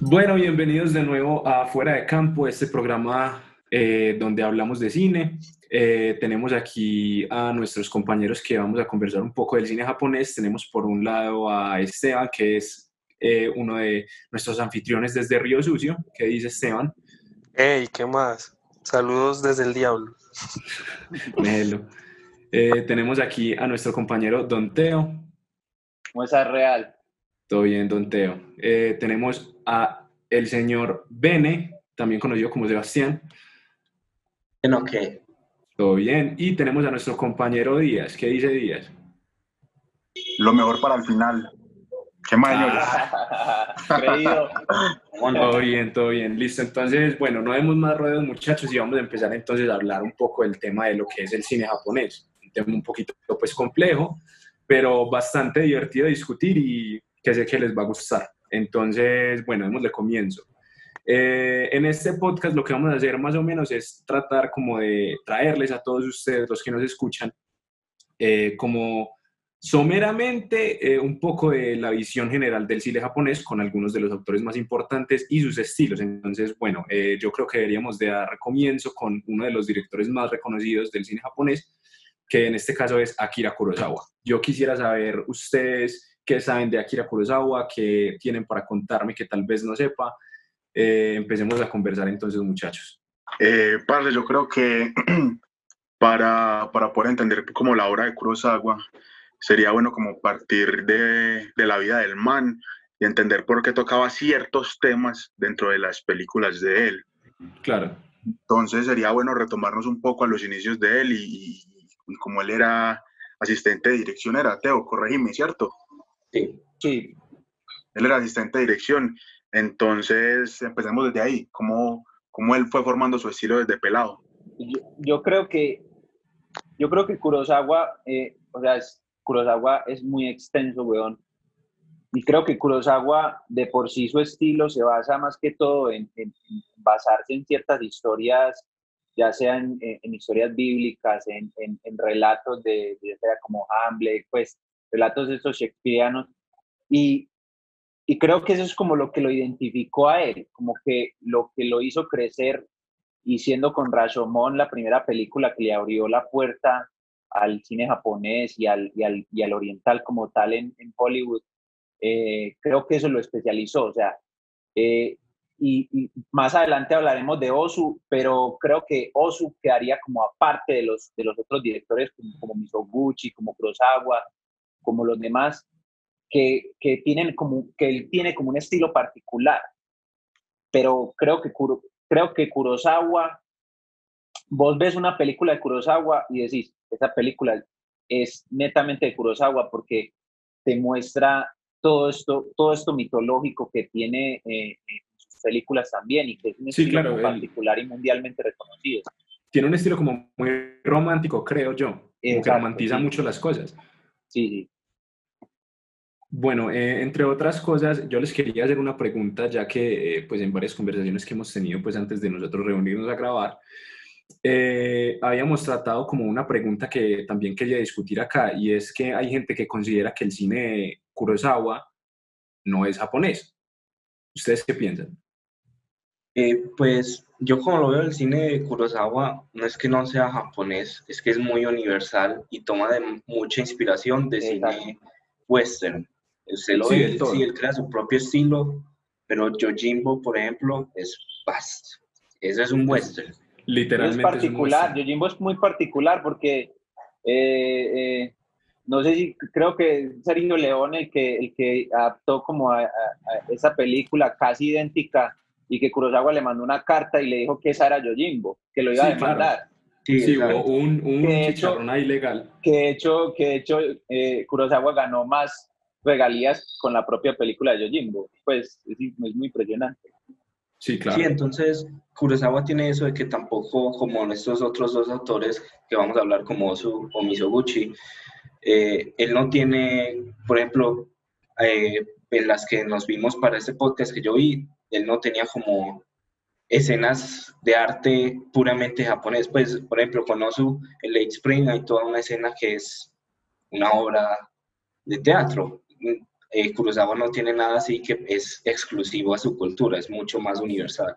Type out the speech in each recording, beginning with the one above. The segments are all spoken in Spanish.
Bueno, bienvenidos de nuevo a Fuera de Campo, este programa eh, donde hablamos de cine. Eh, tenemos aquí a nuestros compañeros que vamos a conversar un poco del cine japonés. Tenemos por un lado a Esteban, que es eh, uno de nuestros anfitriones desde Río Sucio. ¿Qué dice Esteban? Hey, ¿qué más? Saludos desde el diablo. Melo. Tenemos aquí a nuestro compañero Don Teo. ¿Cómo está real? Todo bien, Don Teo. tenemos a el señor Bene, también conocido como Sebastián. Bueno, ¿qué? Todo bien. Y tenemos a nuestro compañero Díaz. ¿Qué dice Díaz? Lo mejor para el final. ¿Qué más, Creído. todo bien, todo bien. Listo. Entonces, bueno, no vemos más ruedas, muchachos, y vamos a empezar entonces a hablar un poco del tema de lo que es el cine japonés. Tema un poquito, pues, complejo, pero bastante divertido de discutir y que sé que les va a gustar. Entonces, bueno, démosle comienzo. Eh, en este podcast lo que vamos a hacer más o menos es tratar como de traerles a todos ustedes, los que nos escuchan, eh, como someramente eh, un poco de la visión general del cine japonés con algunos de los autores más importantes y sus estilos. Entonces, bueno, yo creo que deberíamos de dar comienzo con uno de los directores más reconocidos del cine japonés, que en este caso es Akira Kurosawa. Yo quisiera saber ustedes qué saben de Akira Kurosawa, qué tienen para contarme que tal vez no sepa, eh, empecemos a conversar entonces, muchachos. Eh, padre, yo creo que para, para, poder entender como la obra de Kurosawa, sería bueno como partir de, de, la vida del man y entender por qué tocaba ciertos temas dentro de las películas de él. Claro. Entonces sería bueno retomarnos un poco a los inicios de él y, y, como él era asistente de dirección, era Teo, corregime, ¿cierto? Sí. Sí. Él era asistente de dirección entonces, empezamos desde ahí, cómo, cómo él fue formando su estilo desde pelado. Yo, creo que yo creo que Kurosawa, eh, o sea, Kurosawa es muy extenso, weón. Y creo que Kurosawa, de por sí su estilo se basa más que todo en, basarse en ciertas historias, ya sean en, historias bíblicas, en, relatos de, de, como Hamlet, pues relatos de estos shakespearianos. Y y creo que eso es como lo que lo identificó a él, como que lo que lo hizo crecer y siendo con Rashomon la primera película que le abrió la puerta al cine japonés y al, y al, y al oriental como tal en, en Hollywood, eh, creo que eso lo especializó. O sea, eh, y, y, más adelante hablaremos de Osu, pero creo que Osu quedaría como aparte de los, de los otros directores como, como Misoguchi, como Kurosawa, como los demás, que, que, tienen como, que él tiene como un estilo particular. Pero creo que, creo que Kurosawa, vos ves una película de Kurosawa y decís, esa película es netamente de Kurosawa porque te muestra todo esto, todo esto mitológico que tiene eh, sus películas también y que es un estilo particular y mundialmente reconocido. Tiene un estilo como muy romántico, creo yo, que romantiza mucho las cosas. Sí, sí. Bueno, eh, entre otras cosas, yo les quería hacer una pregunta, ya que eh, pues en varias conversaciones que hemos tenido pues antes de nosotros reunirnos a grabar, eh, habíamos tratado como una pregunta que también quería discutir acá, y es que hay gente que considera que el cine Kurosawa no es japonés. ¿Ustedes qué piensan? Pues yo como lo veo, el cine de Kurosawa no es que no sea japonés, es que es muy universal y toma de mucha inspiración de cine western. Usted lo ve, sí, él crea su propio estilo, pero Yojimbo, por ejemplo, es vast. Eso es un western. Literalmente. Es particular, es Yojimbo es muy particular porque eh, eh, no sé si creo que Sergio León el que, el que adaptó como a, esa película casi idéntica y que Kurosawa le mandó una carta y le dijo que esa era Yojimbo, que lo iba a demandar. Sí, un, un chicharrón ilegal. Que de hecho, que de hecho eh, Kurosawa ganó más regalías con la propia película de Yojimbo. Pues es, muy impresionante. Sí, claro. Sí, entonces Kurosawa tiene eso de que tampoco, como estos otros dos autores que vamos a hablar, como Osu o Misoguchi, eh, él no tiene, por ejemplo, eh, en las que nos vimos para este podcast que yo vi, él no tenía como escenas de arte puramente japonés. Pues, por ejemplo, con Osu, en Late Spring hay toda una escena que es una obra de teatro. Eh, Kurosawa no tiene nada así que es exclusivo a su cultura, es mucho más universal.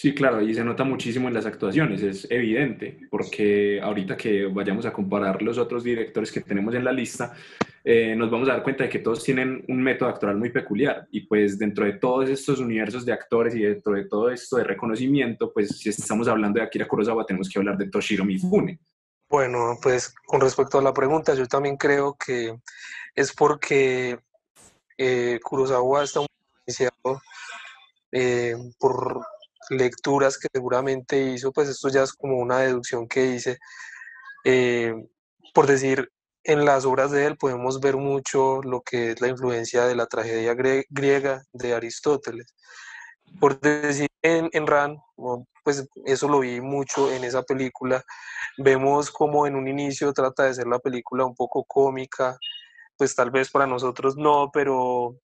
Sí, claro, y se nota muchísimo en las actuaciones, es evidente, porque ahorita que vayamos a comparar los otros directores que tenemos en la lista, eh, nos vamos a dar cuenta de que todos tienen un método actoral muy peculiar y pues dentro de todos estos universos de actores y dentro de todo esto de reconocimiento, pues si estamos hablando de Akira Kurosawa tenemos que hablar de Toshiro Mifune. Bueno, pues con respecto a la pregunta, yo también creo que es porque eh, Kurosawa está muy influenciado eh, por lecturas que seguramente hizo, pues esto ya es como una deducción que hice. Eh, por decir, en las obras de él podemos ver mucho lo que es la influencia de la tragedia griega de Aristóteles. Por decir, en, en Ran, pues eso lo vi mucho en esa película. Vemos como en un inicio trata de ser la película un poco cómica, pues tal vez para nosotros no, pero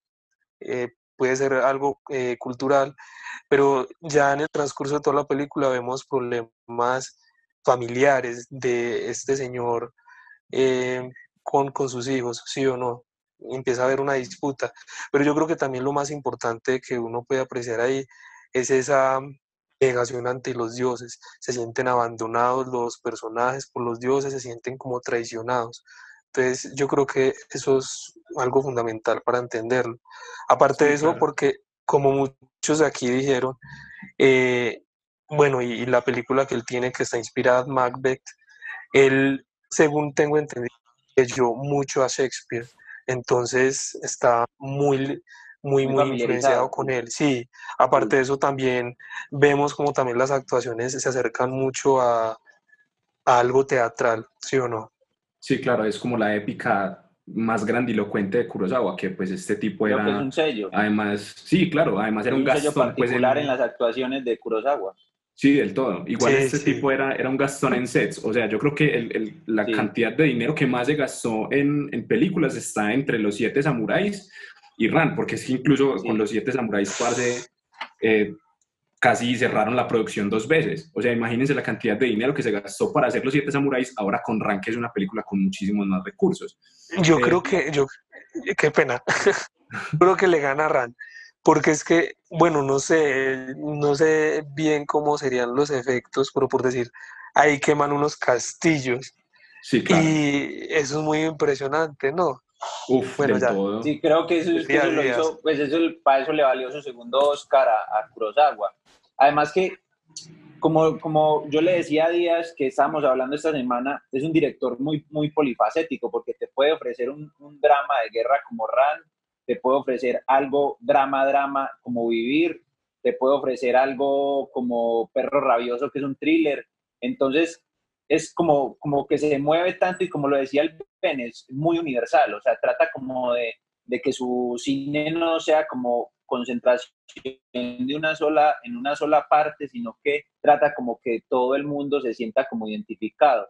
eh, puede ser algo eh, cultural, pero ya en el transcurso de toda la película vemos problemas familiares de este señor eh, con, con sus hijos, sí o no. Empieza a haber una disputa, pero yo creo que también lo más importante que uno puede apreciar ahí es esa negación ante los dioses. Se sienten abandonados los personajes por los dioses, se sienten como traicionados. Entonces yo creo que eso es algo fundamental para entenderlo. Aparte de eso, porque como muchos de aquí dijeron, eh, bueno, y, la película que él tiene que está inspirada en Macbeth, él, según tengo entendido, leyó mucho a Shakespeare, entonces está muy, muy, muy, influenciado con él. Sí, aparte de eso también vemos como también las actuaciones se acercan mucho a, a algo teatral, ¿sí o no? Sí, claro, es como la épica más grandilocuente de Kurosawa, que pues este tipo era... es un sello. Además, sí, claro, además era un, gastón. Sello pues, particular en... las actuaciones de Kurosawa. Sí, del todo. Igual este tipo era, era un gastón en sets. O sea, yo creo que el, el, la cantidad de dinero que más se gastó en, en, películas está entre Los Siete Samuráis y Ran, porque es que incluso con Los Siete Samuráis, parce, eh, casi cerraron la producción dos veces. O sea, imagínense la cantidad de dinero que se gastó para hacer Los Siete Samuráis, ahora con Rank, que es una película con muchísimos más recursos. Yo eh, creo que, yo, qué pena, creo que le gana Ran, porque es que, bueno, no sé, no sé bien cómo serían los efectos, pero por decir, ahí queman unos castillos. Sí, claro. Y eso es muy impresionante, ¿no? Uf, bueno, ya. Sí, creo que eso, eso lo hizo, pues eso, para eso le valió su segundo Oscar a, a Kurosawa Además que, como, como yo le decía a Díaz que estábamos hablando esta semana, es un director muy, muy polifacético porque te puede ofrecer un, un drama de guerra como Ran, te puede ofrecer algo drama, drama como Vivir, te puede ofrecer algo como Perro Rabioso, que es un thriller. Entonces, es como, como que se mueve tanto y como lo decía el Ben, es muy universal, o sea, trata como de, de que su cine no sea como concentración de una sola, en una sola parte, sino que trata como que todo el mundo se sienta como identificado.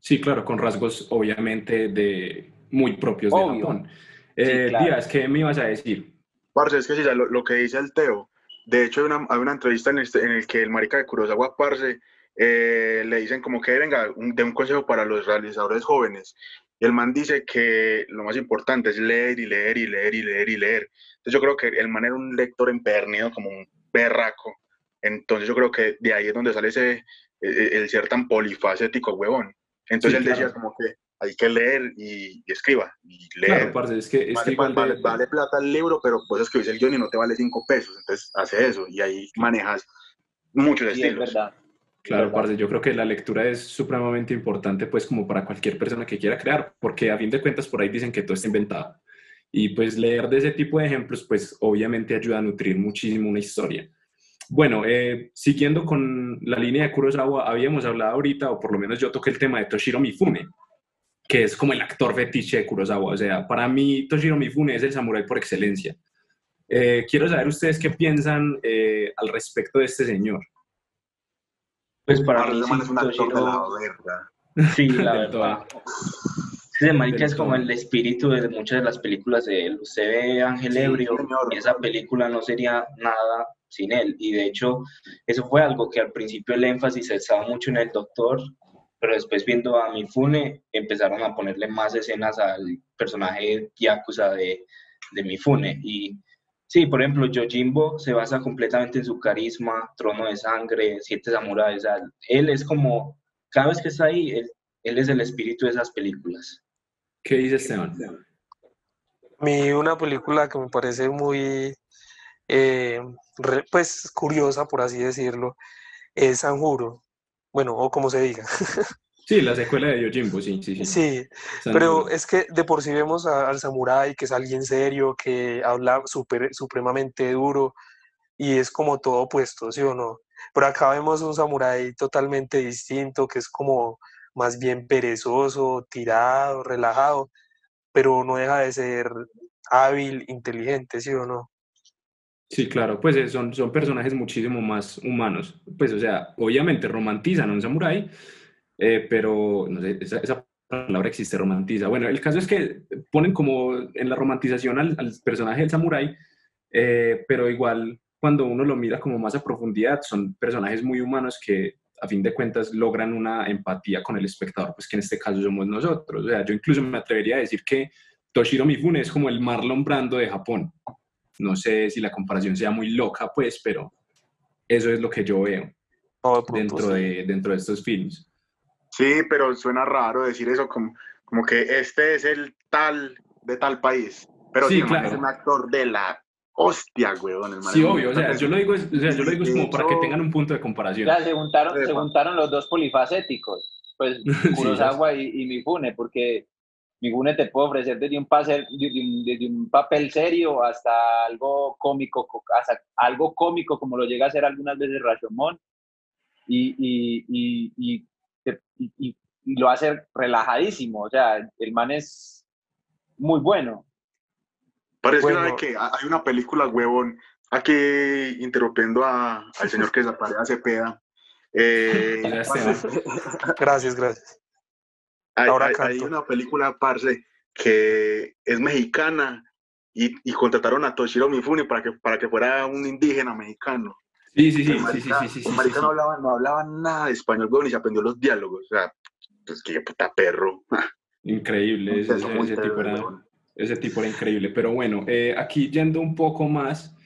Sí, claro, con rasgos obviamente de muy propios de Japón. Eh, Díaz, ¿qué me ibas a decir? Parce, es que sí, lo, lo, que dice el Teo. De hecho, hay una, hay una entrevista en, este, en el que el marica de Kurosawa, Parce, eh, le dicen como que venga, un, de un consejo para los realizadores jóvenes. Y el man dice que lo más importante es leer y leer y leer y leer y leer. Entonces yo creo que el man era un lector empernido como un berraco. Entonces yo creo que de ahí es donde sale ese, e, e, el, ser tan polifacético, huevón. Entonces él decía como que hay que leer y, escriba. Y leer. Claro, es que, vale, vale, vale, plata el libro, pero pues escribís el guion y no te vale cinco pesos. Entonces hace eso y ahí manejas muchos estilos. Es verdad. Claro, parce, yo creo que la lectura es supremamente importante, pues, como para cualquier persona que quiera crear, porque a fin de cuentas por ahí dicen que todo está inventado. Y pues leer de ese tipo de ejemplos, pues, obviamente ayuda a nutrir muchísimo una historia. Bueno, eh, siguiendo con la línea de Kurosawa, habíamos hablado ahorita, o por lo menos yo toqué el tema de Toshiro Mifune, que es como el actor fetiche de Kurosawa. O sea, para mí Toshiro Mifune es el samurái por excelencia. Eh, quiero saber ustedes qué piensan eh, al respecto de este señor. Pues para mí sí, es un actor de la verga. Sí, la verdad. Ese marica es como el espíritu de muchas de las películas de él. Usted ve Ángel Ebrio y esa película no sería nada sin él. Y de hecho, eso fue algo que al principio el énfasis estaba mucho en el doctor pero después viendo a Mifune empezaron a ponerle más escenas al personaje Yakuza de, de Mifune y sí, por ejemplo, Yojimbo se basa completamente en su carisma, Trono de Sangre, Siete Samuráis, él es como, cada vez que está ahí, él, él es el espíritu de esas películas. ¿Qué dice Esteban? A mí una película que me parece muy, eh, pues, curiosa, por así decirlo, es Sanjuro. Bueno, o como se diga. Sí, la secuela de Yojimbo, sí, sí, sí. Sí, pero es que de por sí vemos al samurái, que es alguien serio, que habla super, supremamente duro, y es como todo opuesto, ¿sí o no? Pero acá vemos un samurái totalmente distinto, que es como más bien perezoso, tirado, relajado, pero no deja de ser hábil, inteligente, ¿sí o no? Sí, claro, pues son, son personajes muchísimo más humanos. Pues, o sea, obviamente romantizan a un samurái, eh, pero no sé, esa, palabra existe, romantiza. Bueno, el caso es que ponen como en la romantización al, personaje del samurái, eh, pero igual cuando uno lo mira como más a profundidad, son personajes muy humanos que a fin de cuentas logran una empatía con el espectador, pues que en este caso somos nosotros. O sea, yo incluso me atrevería a decir que Toshiro Mifune es como el Marlon Brando de Japón. No sé si la comparación sea muy loca, pues, pero eso es lo que yo veo dentro, de, dentro de estos films. Sí, pero suena raro decir eso como, como que este es el tal de tal país. Pero sí, claro. es un actor de la hostia, weón. sí, obvio. O sea, yo lo digo, o sea, yo lo digo como para que tengan un punto de comparación. Ya, se juntaron, se juntaron los dos polifacéticos, pues Kurosawa y, y Mifune, porque Mifune te puede ofrecer desde un, pase, desde un, papel serio hasta algo cómico, hasta algo cómico como lo llega a hacer algunas veces Rashomon. Y, y, y, y, lo hace relajadísimo. O sea, el man es muy bueno. Parece que hay una película, huevón, aquí interrumpiendo a, al señor que desaparece a Cepeda. Eh, gracias, gracias. Hay, Ahora hay, una película, parce, que es mexicana y, y, contrataron a Toshiro Mifune para que, para que fuera un indígena mexicano. Sí, sí, sí, sí, sí, sí, El marica no hablaba, no hablaba nada de español, güey, ni se aprendió los diálogos. O sea, pues qué puta perro. Increíble, ese, tipo era, ese, tipo era, increíble. Pero bueno, eh, aquí yendo un poco más,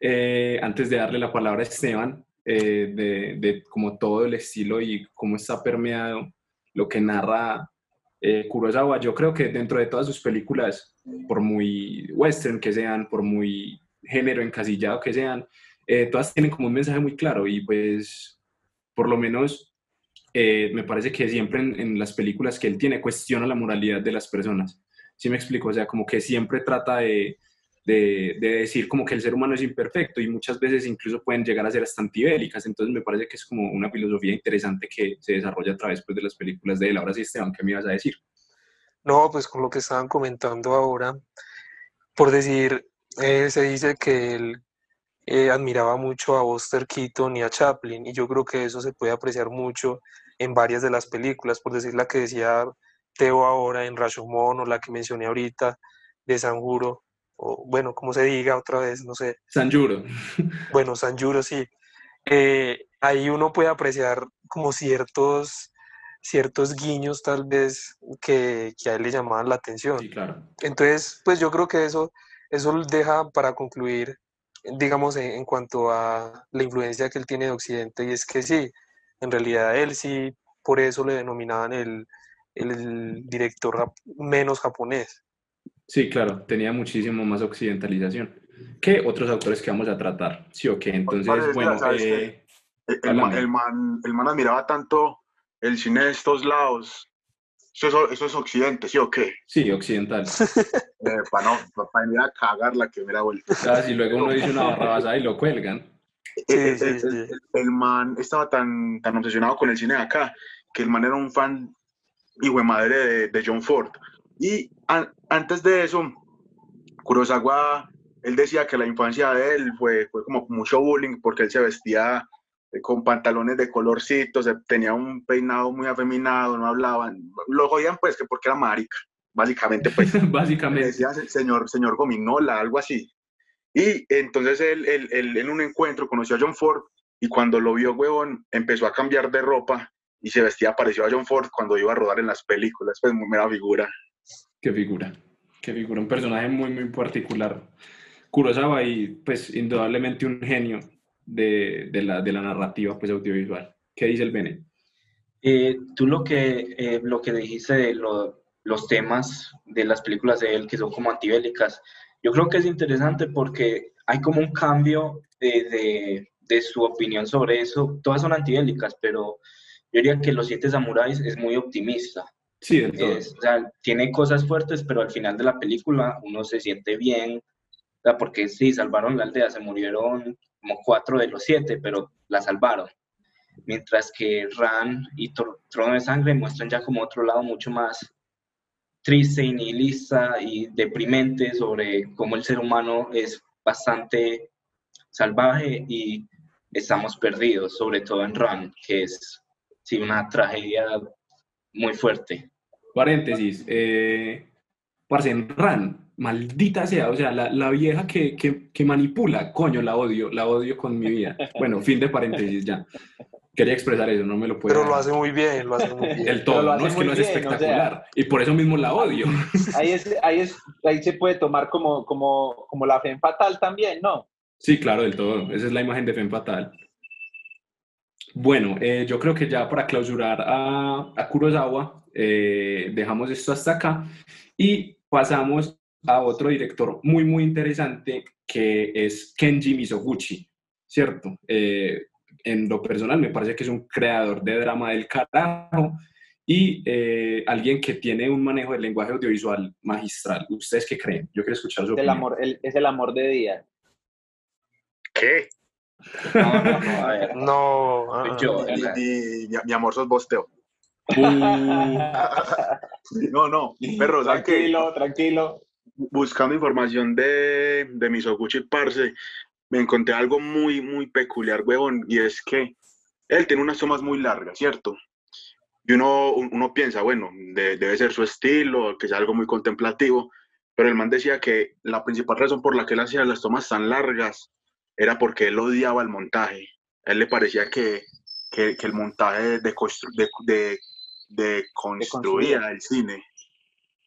eh, antes de darle la palabra a Esteban, eh, de, de, como todo el estilo y cómo está permeado lo que narra Kurosawa, yo creo que dentro de todas sus películas, por muy western que sean, por muy género encasillado que sean, eh, todas tienen como un mensaje muy claro y pues por lo menos eh, me parece que siempre en, las películas que él tiene cuestiona la moralidad de las personas. ¿Sí me explico? O sea, como que siempre trata de, de, decir como que el ser humano es imperfecto y muchas veces incluso pueden llegar a ser hasta antibélicas. Entonces me parece que es como una filosofía interesante que se desarrolla a través pues, de las películas de él. Ahora sí, Esteban, ¿qué me ibas a decir? No, pues con lo que estaban comentando ahora, por decir, eh, se dice que el eh, admiraba mucho a Buster Keaton y a Chaplin, y yo creo que eso se puede apreciar mucho en varias de las películas, por decir la que decía Teo ahora en Rashomon, o la que mencioné ahorita de Sanjuro, o bueno, como se diga otra vez, no sé. Sanjuro. Bueno, Sanjuro, sí. Eh, ahí uno puede apreciar como ciertos, ciertos guiños tal vez que, que, a él le llamaban la atención. Sí, claro. Entonces, pues yo creo que eso, eso deja para concluir digamos, en, cuanto a la influencia que él tiene de Occidente, y es que sí, en realidad él sí, por eso le denominaban el, el director menos japonés. Sí, claro, tenía muchísimo más occidentalización que otros autores que vamos a tratar. Sí, ok, entonces, bueno. Eh, el, el, man, el man admiraba tanto el cine de estos lados eso, eso, es occidente, ¿sí o qué? Sí, occidental. Eh, para no, para venir a cagarla que hubiera vuelto. Ah, si luego uno dice una barra basada y lo cuelgan. Eh, eh, el, man estaba tan, tan obsesionado con el cine de acá que el man era un fan hijo de madre de, de John Ford. Y antes de eso, Kurosawa, él decía que la infancia de él fue, fue como mucho bullying porque él se vestía eh, con pantalones de colorcitos, tenía un peinado muy afeminado, no hablaban, lo jodían pues que porque era marica, básicamente pues. básicamente. Decía señor, señor Gominola, algo así. Y entonces él, él, él, en un encuentro conoció a John Ford y cuando lo vio, huevón, empezó a cambiar de ropa y se vestía parecido a John Ford cuando iba a rodar en las películas, pues muy mera figura. Qué figura, qué figura, un personaje muy, muy particular. Kurosawa y pues indudablemente un genio de, de, la, de la narrativa pues audiovisual. ¿Qué dice el Bene? Eh, tú lo que, eh, lo que dijiste de los temas de las películas de él que son como antibélicas, yo creo que es interesante porque hay como un cambio de, de, de su opinión sobre eso. Todas son antibélicas, pero yo diría que Los Siete Samuráis es muy optimista. Sí, o sea, tiene cosas fuertes, pero al final de la película uno se siente bien, o sea, porque sí, salvaron la aldea, se murieron como cuatro de los siete, pero la salvaron. Mientras que Ran y Trono de Sangre muestran ya como otro lado mucho más triste y nihilista y deprimente sobre cómo el ser humano es bastante salvaje y estamos perdidos, sobre todo en Ran, que es sí, una tragedia muy fuerte. Paréntesis, eh, parce, en Ran, maldita sea, o sea, la, la vieja que, que, que, manipula, coño, la odio, la odio con mi vida. Bueno, fin de paréntesis ya. Quería expresar eso, no me lo puedo. Pero lo hace muy bien, lo hace muy bien. El todo, no es que no es espectacular. O sea, y por eso mismo la odio. Ahí, es, ahí, es, ahí se puede tomar como, como, como la fe fatal también, ¿no? Sí, claro, del todo. Esa es la imagen de fe fatal. Bueno, eh, yo creo que ya para clausurar a, a Kurosawa, eh, dejamos esto hasta acá y pasamos a otro director muy, muy interesante que es Kenji Mizoguchi, ¿cierto? Eh, en lo personal me parece que es un creador de drama del carajo y eh, alguien que tiene un manejo del lenguaje audiovisual magistral. ¿Ustedes qué creen? Yo quiero escuchar su es el amor, el, Es el amor de día. ¿Qué? No, no, no, a ver. no. Ah, yo, mi, mi, mi, amor, sos bosteo. Uh. no, no, perro, Tranquilo, tranquilo. Buscando información de, de Misoguchi Parce, me encontré algo muy, muy peculiar, huevón, y es que él tiene unas tomas muy largas, ¿cierto? Y uno, uno piensa, bueno, de, debe ser su estilo, que es algo muy contemplativo, pero el man decía que la principal razón por la que él hacía las tomas tan largas era porque él odiaba el montaje. A él le parecía que, que, que el montaje de, de, de, construía el cine,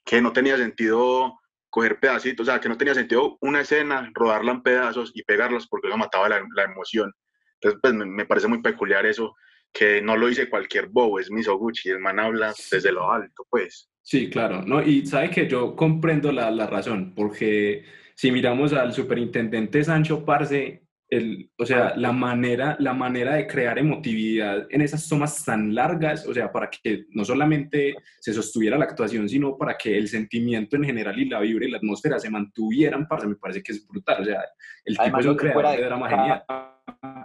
que no tenía sentido coger pedacitos, o sea, que no tenía sentido una escena, rodarla en pedazos y pegarlas porque eso mataba la, la emoción. Entonces, pues me, parece muy peculiar eso, que no lo dice cualquier bobo, es Misoguchi, el man habla desde lo alto, pues. Sí, claro, ¿no? Y sabe que yo comprendo la, la razón, porque si miramos al superintendente Sancho Parce, el, o sea, la manera, la manera de crear emotividad en esas tomas tan largas, o sea, para que no solamente se sostuviera la actuación, sino para que el sentimiento en general y la vibra y la atmósfera se mantuvieran, parce, me parece que es brutal. O sea, el tipo Además, es un creador de, de drama genial.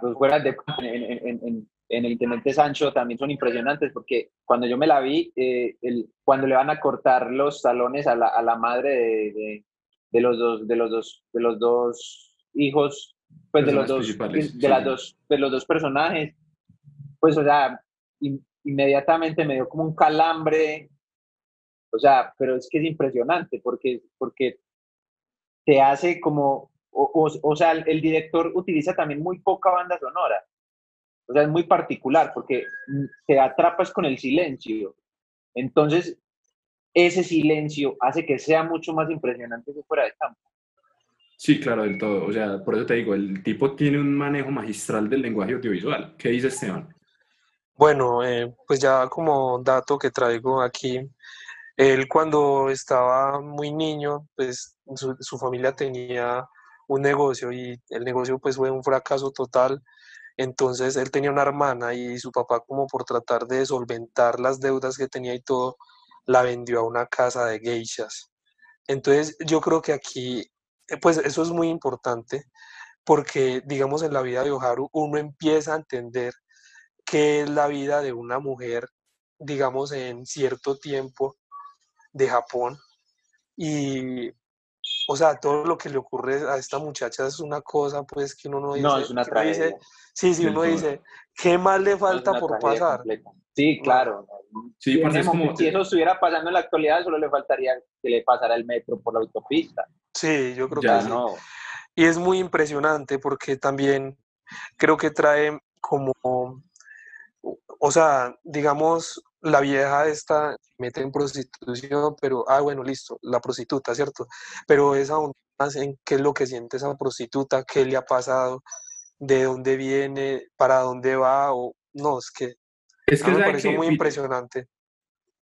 Los fuera de, en, en, en, en, el Intendente Sancho también son impresionantes, porque cuando yo me la vi, eh, el, cuando le van a cortar los talones a la, a la madre de, de, de, los dos, de, los dos, de los dos hijos pues de los dos de sí. las dos de los dos personajes pues o sea in, inmediatamente me dio como un calambre o sea pero es que es impresionante porque porque te hace como o, o, o sea el, el, director utiliza también muy poca banda sonora o sea es muy particular porque te atrapas con el silencio entonces ese silencio hace que sea mucho más impresionante que fuera de campo Sí, claro, del todo. O sea, por eso te digo, el tipo tiene un manejo magistral del lenguaje audiovisual. ¿Qué dice Esteban? Bueno, eh, pues ya como dato que traigo aquí, él cuando estaba muy niño, pues su, su, familia tenía un negocio y el negocio pues fue un fracaso total. Entonces él tenía una hermana y su papá como por tratar de solventar las deudas que tenía y todo, la vendió a una casa de geishas. Entonces yo creo que aquí pues eso es muy importante porque, digamos, en la vida de Oharu uno empieza a entender qué es la vida de una mujer, digamos, en cierto tiempo de Japón. Y, o sea, todo lo que le ocurre a esta muchacha es una cosa, pues, que uno no dice. No, es una tragedia. Dice, sí, sí, uno dice, ¿qué más le falta por pasar? Completa. Sí, claro. Sí, si, como... si eso estuviera pasando en la actualidad, solo le faltaría que le pasara el metro por la autopista. Sí, yo creo ya que no. sí. Y es muy impresionante porque también creo que trae como o sea, digamos, la vieja esta mete en prostitución, pero, ah, bueno, listo, la prostituta, ¿cierto? Pero es aún más en qué es lo que siente esa prostituta, qué le ha pasado, de dónde viene, para dónde va, o no, es que, es que me parece muy impresionante.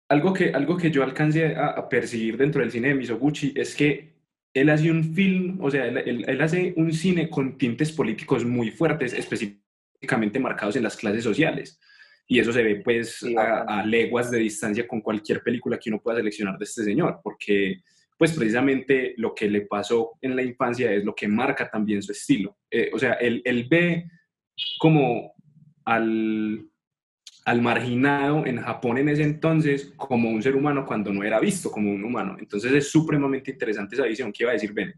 Algo que, algo que yo alcancé a, percibir dentro del cine de Misoguchi es que él hace un film, o sea, él, él hace un cine con tintes políticos muy fuertes, específicamente marcados en las clases sociales y eso se ve pues a, leguas de distancia con cualquier película que uno pueda seleccionar de este señor, porque pues precisamente lo que le pasó en la infancia es lo que marca también su estilo. Eh, o sea, él, él, ve como al, al marginado en Japón en ese entonces como un ser humano cuando no era visto como un humano. Entonces es supremamente interesante esa visión. ¿Qué iba a decir Ben?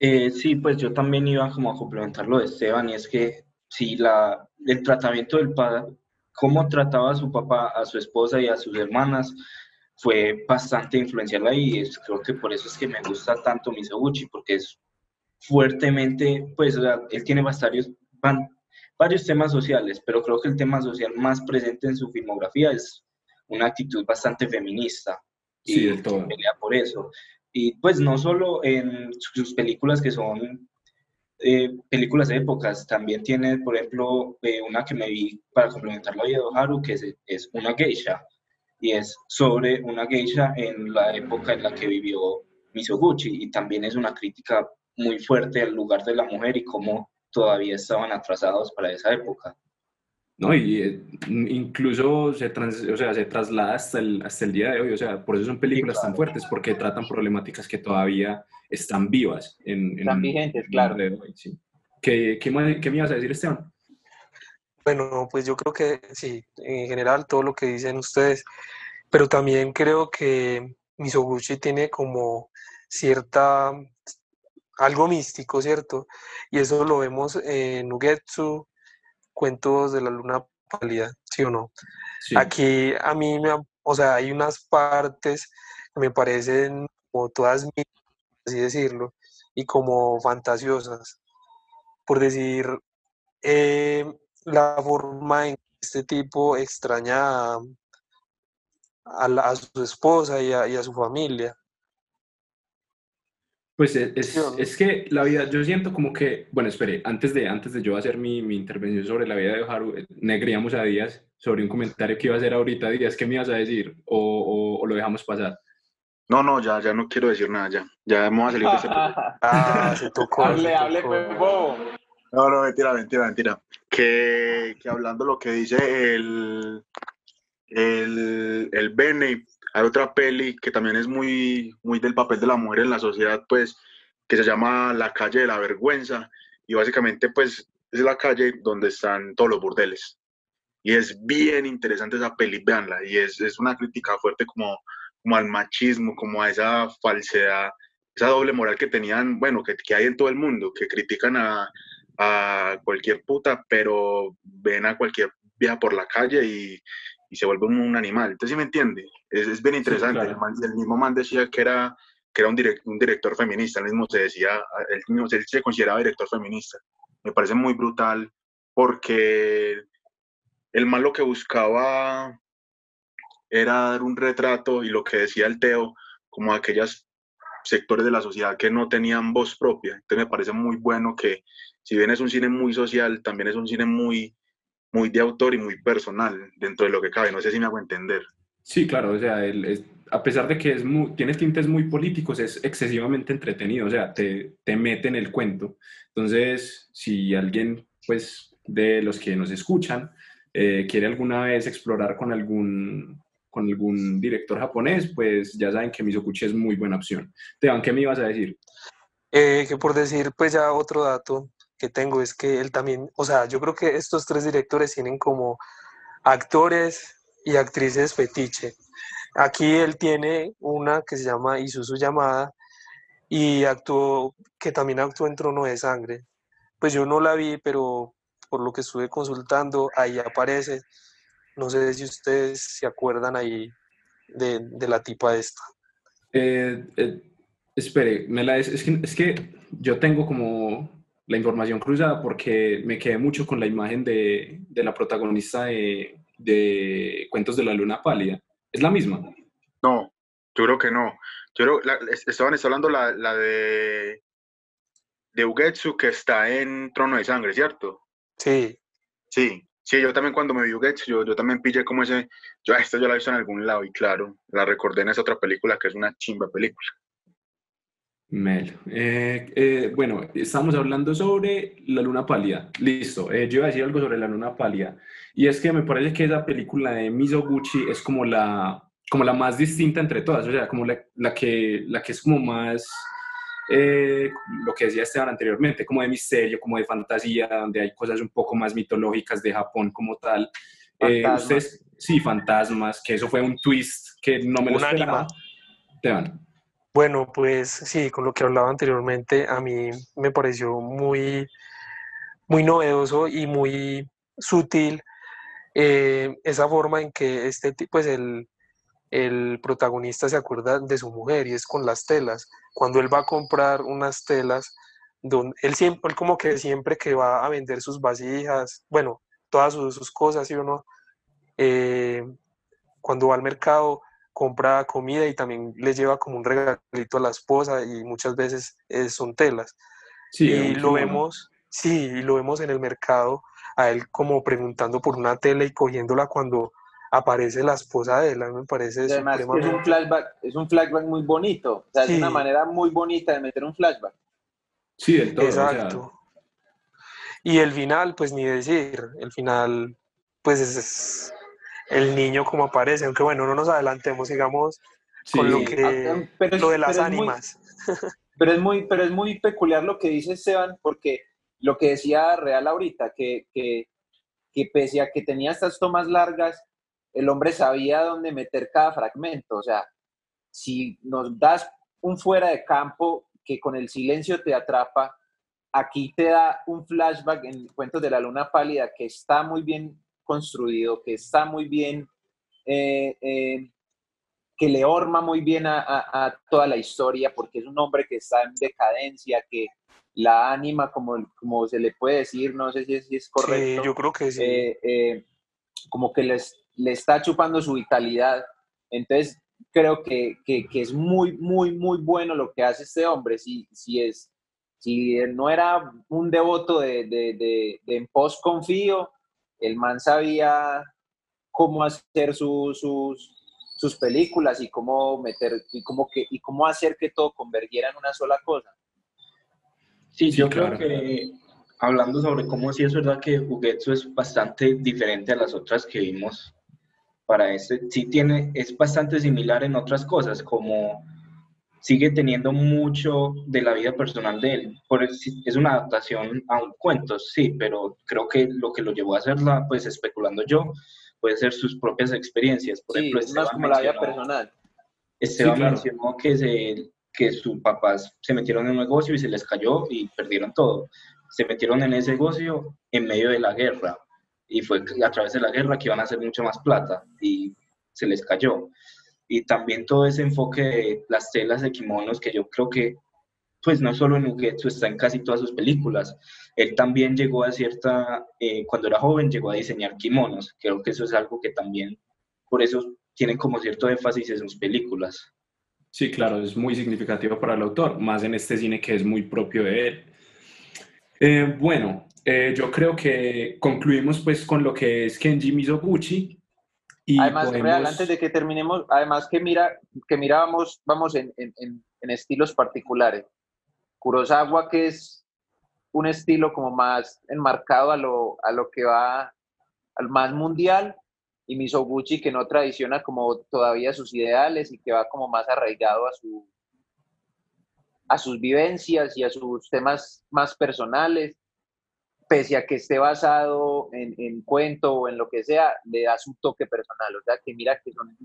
Eh, sí, pues yo también iba como a complementar lo de Esteban y es que si la, el tratamiento del padre cómo trataba a su papá, a su esposa y a sus hermanas fue bastante influencial ahí. Y creo que por eso es que me gusta tanto Misoguchi, porque es fuertemente, pues, él tiene varios, varios temas sociales, pero creo que el tema social más presente en su filmografía es una actitud bastante feminista. Sí, y todo. pelea por eso. Y pues no solo en sus películas que son eh, películas de épocas. También tiene, por ejemplo, eh, una que me vi para complementar la vida de Haru, que es, es, una geisha, y es sobre una geisha en la época en la que vivió Misoguchi, y también es una crítica muy fuerte al lugar de la mujer y cómo todavía estaban atrasados para esa época. ¿No? Y eh, incluso se, o sea, se traslada hasta el, hasta el día de hoy, o sea, por eso son películas tan fuertes, porque tratan problemáticas que todavía están vivas. En, están vigentes, claro. sí. ¿Qué, qué, me ibas a decir, Esteban? Bueno, pues yo creo que sí, en general todo lo que dicen ustedes, pero también creo que Misoguchi tiene como cierta, algo místico, ¿cierto? Y eso lo vemos en Ugetsu, cuentos de la luna pálida, ¿sí o no? Aquí a mí, me, o sea, hay unas partes que me parecen como todas, así decirlo, y como fantasiosas. Por decir, eh, la forma en que este tipo extraña a, su esposa y a su familia. Pues es, es, que la vida, yo siento como que, bueno, espere, antes de, antes de yo hacer mi, mi intervención sobre la vida de Haru, eh, negríamos a Díaz sobre un comentario que iba a hacer ahorita. Díaz, ¿qué me ibas a decir? ¿O, o, lo dejamos pasar? No, no, ya, ya no quiero decir nada, ya. Ya vamos a salir de este Ah, se tocó. hable, hable, pues, No, no, mentira, mentira, mentira. Que, que hablando lo que dice el, el, el Bene, hay otra peli que también es muy, muy del papel de la mujer en la sociedad, pues, que se llama La calle de la vergüenza, y básicamente, pues, es la calle donde están todos los burdeles. Y es bien interesante esa peli, véanla, y es, es una crítica fuerte como, como al machismo, como a esa falsedad, esa doble moral que tenían, bueno, que, que hay en todo el mundo, que critican a, a cualquier puta, pero ven a cualquier vieja por la calle y, y se vuelve un, animal. Entonces, ¿sí me entiende? Es, es bien interesante. el, mismo man decía que era, que era un, un director feminista, él mismo se decía, él, mismo, él se consideraba director feminista. Me parece muy brutal porque el man lo que buscaba era dar un retrato y lo que decía el Teo, como aquellos sectores de la sociedad que no tenían voz propia. Entonces me parece muy bueno que, si bien es un cine muy social, también es un cine muy, muy de autor y muy personal dentro de lo que cabe. No sé si me hago entender. Sí, claro, o sea, a pesar de que es tiene tintes muy políticos, es excesivamente entretenido, o sea, te, te mete en el cuento. Entonces, si alguien, pues, de los que nos escuchan, eh, quiere alguna vez explorar con algún, con algún director japonés, pues ya saben que Misokuchi es muy buena opción. Teban, ¿qué me ibas a decir? Eh, que por decir, pues ya otro dato, que tengo es que él también, o sea, yo creo que estos tres directores tienen como actores y actrices fetiche. Aquí él tiene una que se llama Isuzu Llamada y actuó, que también actuó en Trono de Sangre. Pues yo no la vi, pero por lo que estuve consultando, ahí aparece. No sé si ustedes se acuerdan ahí de, la tipa esta. Eh, eh, espere, me la es, es que yo tengo como la información cruzada porque me quedé mucho con la imagen de, de la protagonista de, de Cuentos de la Luna Pálida. ¿Es la misma? No, yo creo que no. Yo creo, la, estaban hablando la, la de, de Ugetsu que está en Trono de Sangre, ¿cierto? Sí. Sí, sí, yo también cuando me vi Ugetsu, yo, yo también pillé como ese, yo esto yo la he visto en algún lado y claro, la recordé en esa otra película que es una chimba película. Mel. Eh, eh, bueno, estamos hablando sobre la luna pálida. Listo. Eh, yo iba a decir algo sobre la luna pálida. Y es que me parece que esa película de Mizoguchi es como la, como la más distinta entre todas. O sea, como la, la que, la que es como más, lo que decía Esteban anteriormente, como de misterio, como de fantasía, donde hay cosas un poco más mitológicas de Japón como tal. ustedes, sí, fantasmas, que eso fue un twist que no me lo esperaba. Esteban. Bueno, pues sí, con lo que hablaba anteriormente, a mí me pareció muy, muy novedoso y muy sutil eh, esa forma en que este pues el, el protagonista se acuerda de su mujer y es con las telas. Cuando él va a comprar unas telas, él siempre, como que siempre que va a vender sus vasijas, bueno, todas sus, cosas, ¿sí o no? Eh, cuando va al mercado, compra comida y también le lleva como un regalito a la esposa y muchas veces eh, son telas. Sí, y lo vemos, sí, y lo vemos en el mercado a él como preguntando por una tela y cogiéndola cuando aparece la esposa de él, me parece además es un flashback, es un flashback muy bonito, o sea, es una manera muy bonita de meter un flashback. Sí, del todo. Exacto. Y el final, pues ni decir, el final, pues es, el niño como aparece, aunque bueno, no nos adelantemos, digamos, con lo que lo de las ánimas. pero es muy, pero es muy peculiar lo que dice Esteban, porque lo que decía Real ahorita, que, que, que pese a que tenía estas tomas largas, el hombre sabía dónde meter cada fragmento. O sea, si nos das un fuera de campo que con el silencio te atrapa, aquí te da un flashback en Cuentos de la Luna Pálida que está muy bien construido, que está muy bien, eh, eh, que le orma muy bien a, toda la historia, porque es un hombre que está en decadencia, que la anima, como, como se le puede decir, no sé si es, es correcto. Sí, yo creo que sí. Eh, como que les, le está chupando su vitalidad. Entonces, creo que, que, es muy, muy, muy bueno lo que hace este hombre. Si, si, es, si no era un devoto de, de, de, de en pos confío, el man sabía cómo hacer sus, sus películas y cómo meter y cómo que y cómo hacer que todo convergiera en una sola cosa. Sí, yo creo que hablando sobre cómo sí es verdad que Juguetsu es bastante diferente a las otras que vimos para este, sí tiene, es bastante similar en otras cosas, como sigue teniendo mucho de la vida personal de él. Por es una adaptación a un cuento, sí, pero creo que lo que lo llevó a hacerla, pues especulando yo, puede ser sus propias experiencias. Por ejemplo, es más como la vida personal. Esteban mencionó que, se, que sus papás se metieron en un negocio y se les cayó y perdieron todo. Se metieron en ese negocio en medio de la guerra y fue a través de la guerra que iban a hacer mucho más plata y se les cayó y también todo ese enfoque de las telas de kimonos que yo creo que pues no solo en Ugetsu, está en casi todas sus películas. Él también llegó a cierta, eh, cuando era joven, llegó a diseñar kimonos. Creo que eso es algo que también, por eso tienen como cierto énfasis en sus películas. Sí, claro, es muy significativo para el autor, más en este cine que es muy propio de él. Eh, bueno, eh, yo creo que concluimos pues con lo que es Kenji Mizoguchi, además, real, antes de que terminemos, además que mira, que mirábamos, vamos en, en, en, estilos particulares. Kurosawa, que es un estilo como más enmarcado a lo, a lo que va al más mundial, y Misoguchi, que no tradiciona como todavía sus ideales y que va como más arraigado a, su, a sus vivencias y a sus temas más personales pese a que esté basado en, en, cuento o en lo que sea, le da su toque personal. O sea, que mira que, son,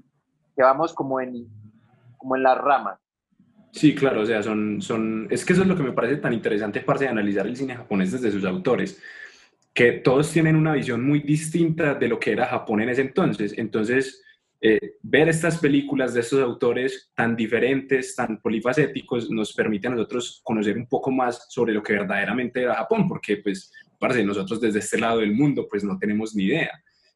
que vamos como en, como en las ramas. Sí, claro, o sea, son, son, es que eso es lo que me parece tan interesante, parte de analizar el cine japonés desde sus autores, que todos tienen una visión muy distinta de lo que era Japón en ese entonces. Entonces, eh, ver estas películas de estos autores tan diferentes, tan polifacéticos, nos permite a nosotros conocer un poco más sobre lo que verdaderamente era Japón, porque pues, parece nosotros desde este lado del mundo pues no tenemos ni idea.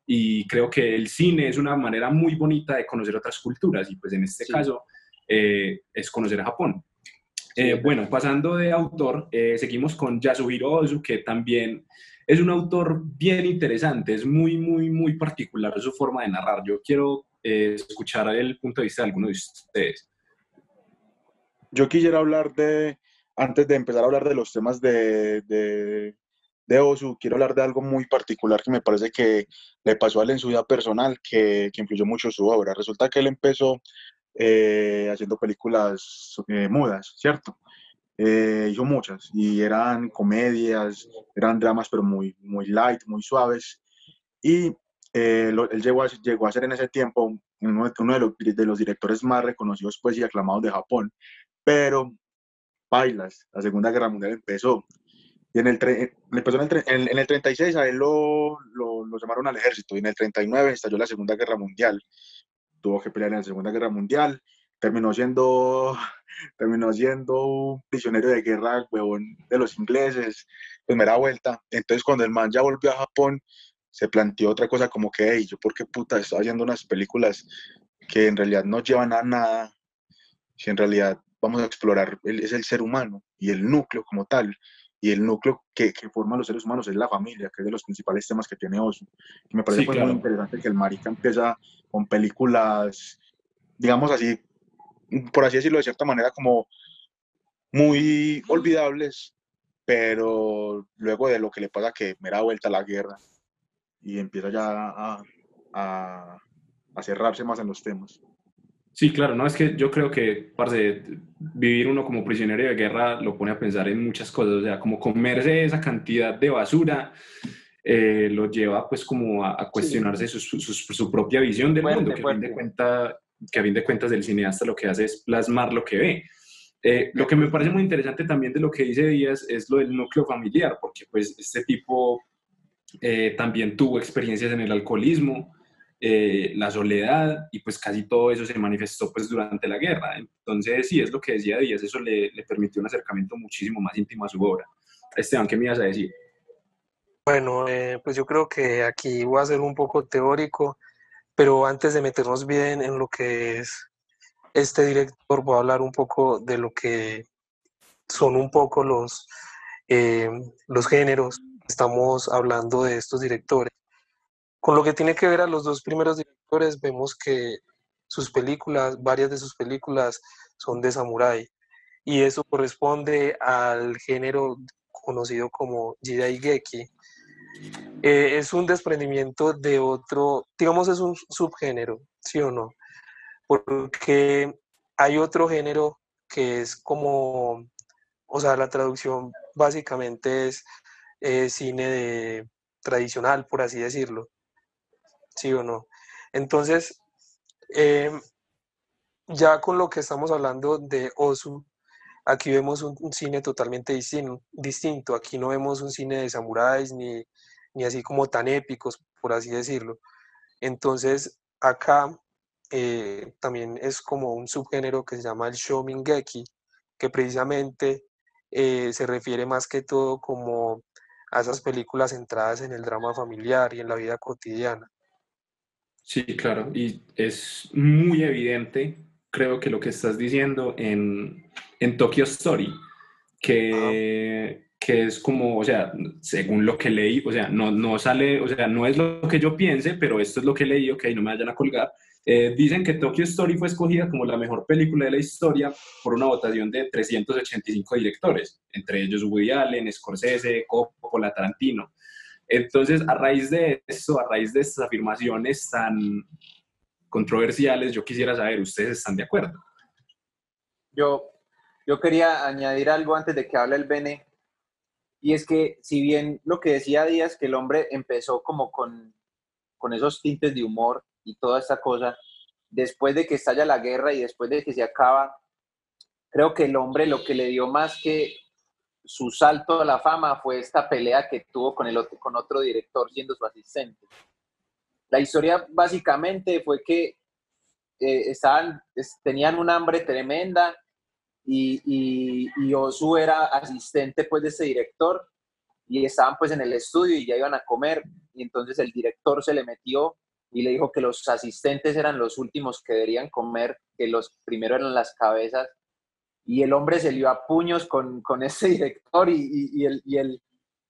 Y creo que el cine es una manera muy bonita de conocer otras culturas y pues en este caso eh, es conocer a Japón. Eh, bueno, pasando de autor, seguimos con Yasuhiro Ozu, que también es un autor bien interesante, es muy, muy, muy particular su forma de narrar. Yo quiero eh, escuchar el punto de vista de alguno de ustedes. Yo quisiera hablar de, antes de empezar a hablar de los temas de, de, de Osu, quiero hablar de algo muy particular que me parece que le pasó a él en su vida personal, que, que influyó mucho su obra. Resulta que él empezó eh, haciendo películas eh, mudas, ¿cierto? Eh, hizo muchas y eran comedias, eran dramas, pero muy, muy light, muy suaves. Y eh, él llegó a, llegó a ser en ese tiempo uno, de, los, de, los, directores más reconocidos pues, y aclamados de Japón. Pero, bailas, la Segunda Guerra Mundial empezó. Y en el, empezó en el, en, el 36 a él lo, lo, lo, llamaron al ejército y en el 39 estalló la Segunda Guerra Mundial. Tuvo que pelear en la Segunda Guerra Mundial terminó siendo, terminó siendo un prisionero de guerra, huevón, de los ingleses, primera vuelta. Entonces, cuando el man ya volvió a Japón, se planteó otra cosa como que, hey, yo por qué puta estoy haciendo unas películas que en realidad no llevan a nada, si en realidad vamos a explorar, es el ser humano y el núcleo como tal, y el núcleo que, que forma los seres humanos es la familia, que es de los principales temas que tiene Osu. Y me parece muy interesante que el marica empieza con películas, digamos así, por así decirlo de cierta manera, como muy olvidables, pero luego de lo que le pasa que me da vuelta la guerra y empieza ya a, a, a, cerrarse más en los temas. Sí, claro, no es que yo creo que, parce, vivir uno como prisionero de guerra lo pone a pensar en muchas cosas, o sea, como comerse esa cantidad de basura, eh, lo lleva pues como a, cuestionarse su, su, su, propia visión del mundo, que a fin de cuentas que a fin de cuentas el cineasta lo que hace es plasmar lo que ve. Eh, lo que me parece muy interesante también de lo que dice Díaz es lo del núcleo familiar, porque pues este tipo eh, también tuvo experiencias en el alcoholismo, eh, la soledad y pues casi todo eso se manifestó pues durante la guerra. Entonces sí, es lo que decía Díaz, eso le, permitió un acercamiento muchísimo más íntimo a su obra. Esteban, ¿qué me ibas a decir? Bueno, pues yo creo que aquí voy a ser un poco teórico pero antes de meternos bien en lo que es este director, voy a hablar un poco de lo que son un poco los, eh, los géneros. Estamos hablando de estos directores. Con lo que tiene que ver a los dos primeros directores, vemos que sus películas, varias de sus películas son de samurái. Y eso corresponde al género conocido como Jidai Geki, eh, es un desprendimiento de otro, digamos es un subgénero, ¿sí o no? Porque hay otro género que es como, o sea, la traducción básicamente es eh, cine tradicional, por así decirlo, ¿sí o no? Entonces, em, ya con lo que estamos hablando de Osu, aquí vemos un, cine totalmente distinto, distinto. Aquí no vemos un cine de samuráis ni ni así como tan épicos, por así decirlo. Entonces, acá eh, también es como un subgénero que se llama el Shomingeki, que precisamente eh, se refiere más que todo como a esas películas centradas en el drama familiar y en la vida cotidiana. Sí, claro, y es muy evidente, creo que lo que estás diciendo en, en Tokyo Story, que, que es como, o sea, según lo que leí, o sea, no, no sale, o sea, no es lo que yo piense, pero esto es lo que leí, ok, no me vayan a colgar. Eh, dicen que Tokyo Story fue escogida como la mejor película de la historia por una votación de 385 directores, entre ellos Woody Allen, Scorsese, Coppola, Tarantino. Entonces, a raíz de eso, a raíz de estas afirmaciones tan controversiales, yo quisiera saber, ¿ustedes están de acuerdo? Yo, yo quería añadir algo antes de que hable el Bene, y es que si bien lo que decía Díaz, que el hombre empezó como con, con esos tintes de humor y toda esta cosa, después de que estalla la guerra y después de que se acaba, creo que el hombre lo que le dio más que su salto a la fama fue esta pelea que tuvo con, el otro, con otro director siendo su asistente. La historia básicamente fue que eh, estaban, tenían un hambre tremenda y, y, y, Osu era asistente pues de ese director y estaban pues en el estudio y ya iban a comer y entonces el director se le metió y le dijo que los asistentes eran los últimos que deberían comer, que los primeros eran las cabezas y el hombre se lió a puños con, con ese director y, y, el, y, el,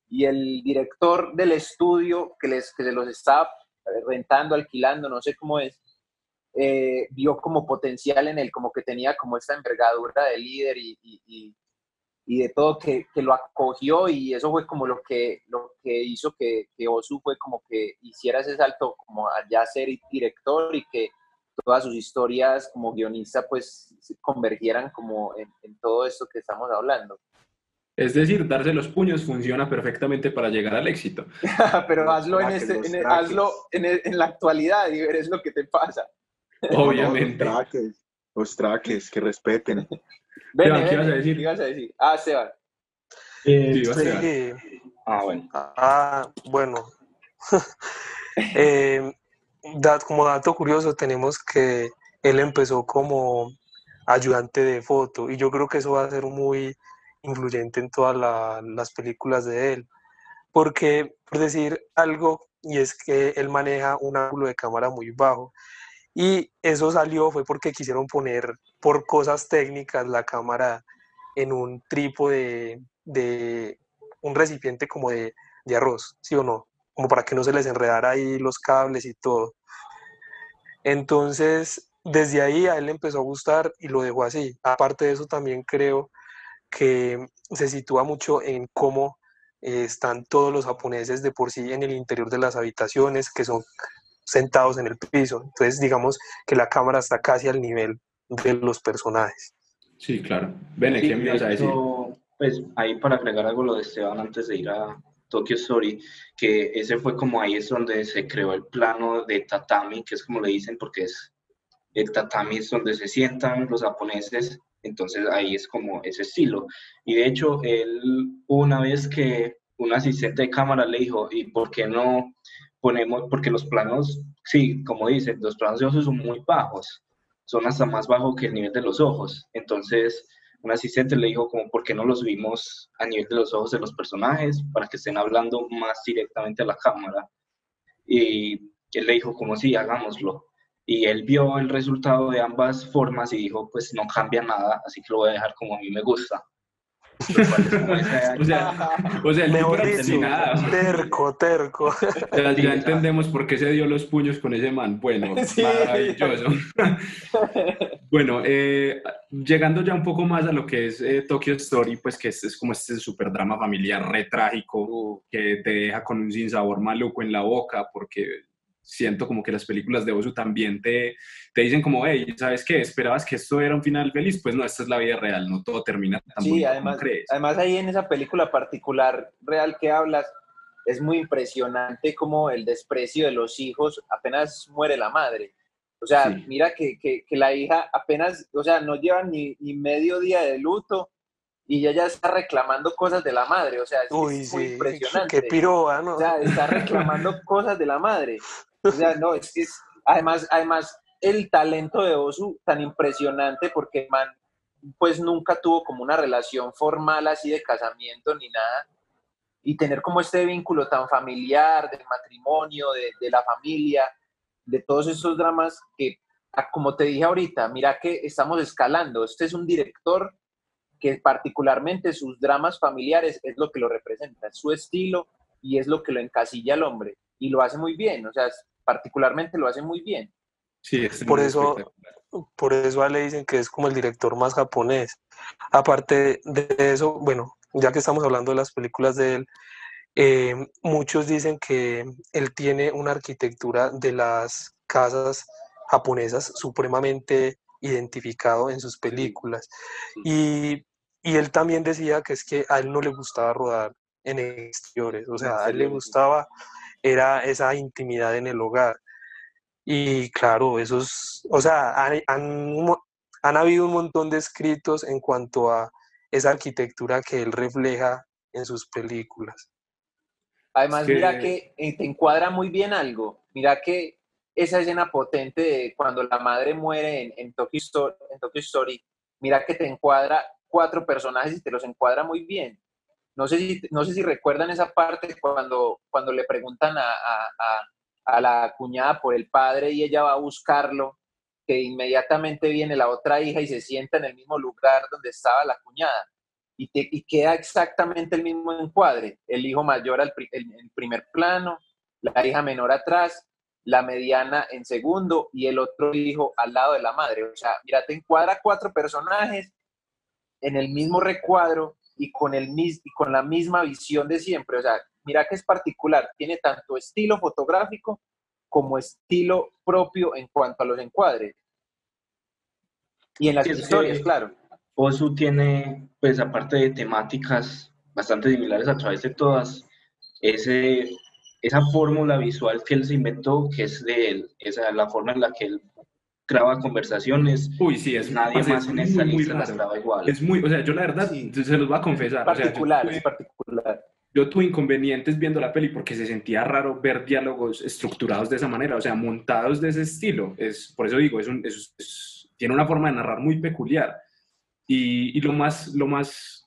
y el director del estudio que, les, que se los estaba rentando, alquilando, no sé cómo es, eh, vio como potencial en él, como que tenía como esta envergadura de líder y, y, y de todo, que, que, lo acogió y eso fue como lo que, lo que hizo que, que Osu fue como que hiciera ese salto como allá ser director y que todas sus historias como guionista pues convergieran como en, en todo esto que estamos hablando. Es decir, darse los puños funciona perfectamente para llegar al éxito. Pero hazlo, en, este, en, hazlo en, en, la actualidad y verás lo que te pasa. Obviamente. los, traques, los traques, que respeten. Ven, ¿qué ibas a decir? ¿Qué ibas a decir? Ah, Seba. Eh, sí. Ah, bueno. Ah, bueno. eh, como dato curioso, tenemos que él empezó como ayudante de foto y yo creo que eso va a ser muy influyente en todas las películas de él. Porque, por decir algo, y es que él maneja un ángulo de cámara muy bajo. Y eso salió fue porque quisieron poner por cosas técnicas la cámara en un trípode de, un recipiente como de, de, arroz, ¿sí o no? Como para que no se les enredara ahí los cables y todo. Entonces, desde ahí a él le empezó a gustar y lo dejó así. Aparte de eso, también creo que se sitúa mucho en cómo eh, están todos los japoneses de por sí en el interior de las habitaciones, que son sentados en el piso. Entonces, digamos que la cámara está casi al nivel de los personajes. Sí, claro. Bene, ¿qué me vas a decir? Pues ahí para agregar algo lo de Esteban antes de ir a Tokyo Story, que ese fue como ahí es donde se creó el plano de tatami, que es como le dicen, porque es el tatami es donde se sientan los japoneses entonces ahí es como ese estilo. Y de hecho, él una vez que un asistente de cámara le dijo, ¿y por qué no ponemos? Porque los planos, sí, como dicen, los planos de ojos son muy bajos, son hasta más bajos que el nivel de los ojos. Entonces, un asistente le dijo como, ¿por qué no los vimos a nivel de los ojos de los personajes para que estén hablando más directamente a la cámara? Y él le dijo como, sí, hagámoslo y él vio el resultado de ambas formas y dijo, pues no cambia nada, así que lo voy a dejar como a mí me gusta. o sea, o sea dicho, terco, terco. ya entendemos por qué se dio los puños con ese man. Bueno, sí. maravilloso. bueno, eh, llegando ya un poco más a lo que es eh, Tokyo Story, pues que es, es como este super drama familiar re trágico que te deja con un sinsabor maluco en la boca porque siento como que las películas de Osu también te, te dicen como, hey, ¿sabes qué? ¿Esperabas que esto era un final feliz? Pues no, esta es la vida real, no todo termina tan sí, además, crees. además ahí en esa película particular real que hablas, es muy impresionante como el desprecio de los hijos apenas muere la madre. O sea, mira que, que, que, la hija apenas, o sea, no lleva ni, ni medio día de luto y ella ya está reclamando cosas de la madre, o sea, es, muy impresionante. Qué piroa, ¿no? O sea, está reclamando cosas de la madre. O sea, no, es además, además, el talento de Osu tan impresionante porque pues nunca tuvo como una relación formal así de casamiento ni nada. Y tener como este vínculo tan familiar del matrimonio, de, de la familia, de todos esos dramas que, ah, como te dije ahorita, mira que estamos escalando. Este es un director que particularmente sus dramas familiares es lo que lo representa, es su estilo y es lo que lo encasilla al hombre. Y lo hace muy bien, o sea, particularmente lo hace muy bien. Sí, es por eso, por eso le dicen que es como el director más japonés. Aparte de eso, bueno, ya que estamos hablando de las películas de él, eh, muchos dicen que él tiene una arquitectura de las casas japonesas supremamente identificado en sus películas. Y, y, él también decía que es que a él no le gustaba rodar en exteriores, o sea, a él le gustaba era esa intimidad en el hogar. Y claro, esos, o sea, han, han, han habido un montón de escritos en cuanto a esa arquitectura que él refleja en sus películas. Además, mira que eh, te encuadra muy bien algo. Mira que esa escena potente de cuando la madre muere en, en, Tokyo, Story, en Tokyo Story, mira que te encuadra cuatro personajes y te los encuadra muy bien. No sé si, no sé si recuerdan esa parte cuando, cuando le preguntan a, a, a la cuñada por el padre y ella va a buscarlo, que inmediatamente viene la otra hija y se sienta en el mismo lugar donde estaba la cuñada. Y, te, y queda exactamente el mismo encuadre. El hijo mayor al el primer plano, la hija menor atrás, la mediana en segundo y el otro hijo al lado de la madre. O sea, mira, te encuadra cuatro personajes en el mismo recuadro y con, el, y con la misma visión de siempre. O sea, mira que es particular, tiene tanto estilo fotográfico como estilo propio en cuanto a los encuadres. Y en las historias, claro. Osu tiene, pues aparte de temáticas bastante similares a través de todas, ese esa fórmula visual que él se inventó, que es de él, esa la forma en la que él graba conversaciones. Uy, sí, es nadie más en esta lista las graba igual. Es muy, o sea, yo la verdad se los voy a confesar. Particular, es particular. Yo tuve inconvenientes viendo la peli porque se sentía raro ver diálogos estructurados de esa manera, o sea, montados de ese estilo. Es, por eso digo, es un, es, tiene una forma de narrar muy peculiar. Y, y, lo, más, lo, más,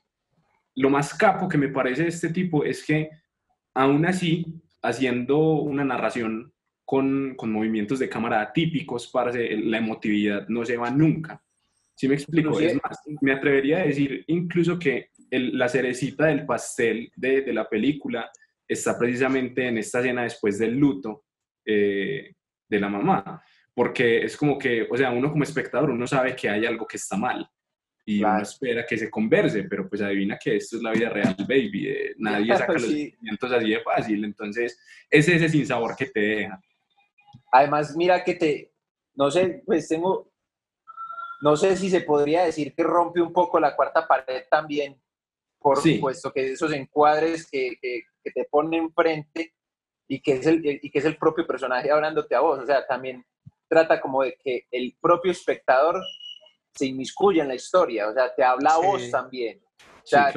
lo más capo que me parece de este tipo es que aún así haciendo una narración con, con movimientos de cámara típicos, para la emotividad no se va nunca. ¿Sí me explico? Es más, me atrevería a decir incluso que el, la cerecita del pastel de, de, la película está precisamente en esta escena después del luto eh, de la mamá, porque es como que, o sea, uno como espectador, uno sabe que hay algo que está mal y uno espera que se converse, pero pues adivina que esto es la vida real, baby. Eh, nadie saca los sentimientos así de fácil, entonces es ese sinsabor que te deja. Además, mira que te, no sé, pues tengo, no sé si se podría decir que rompe un poco la cuarta pared también, por supuesto, que esos encuadres que, que, que, te ponen enfrente y que, es el, y que es el propio personaje hablándote a vos, o sea, también trata como de que el propio espectador se inmiscuye en la historia, o sea, te habla a vos también. O sea,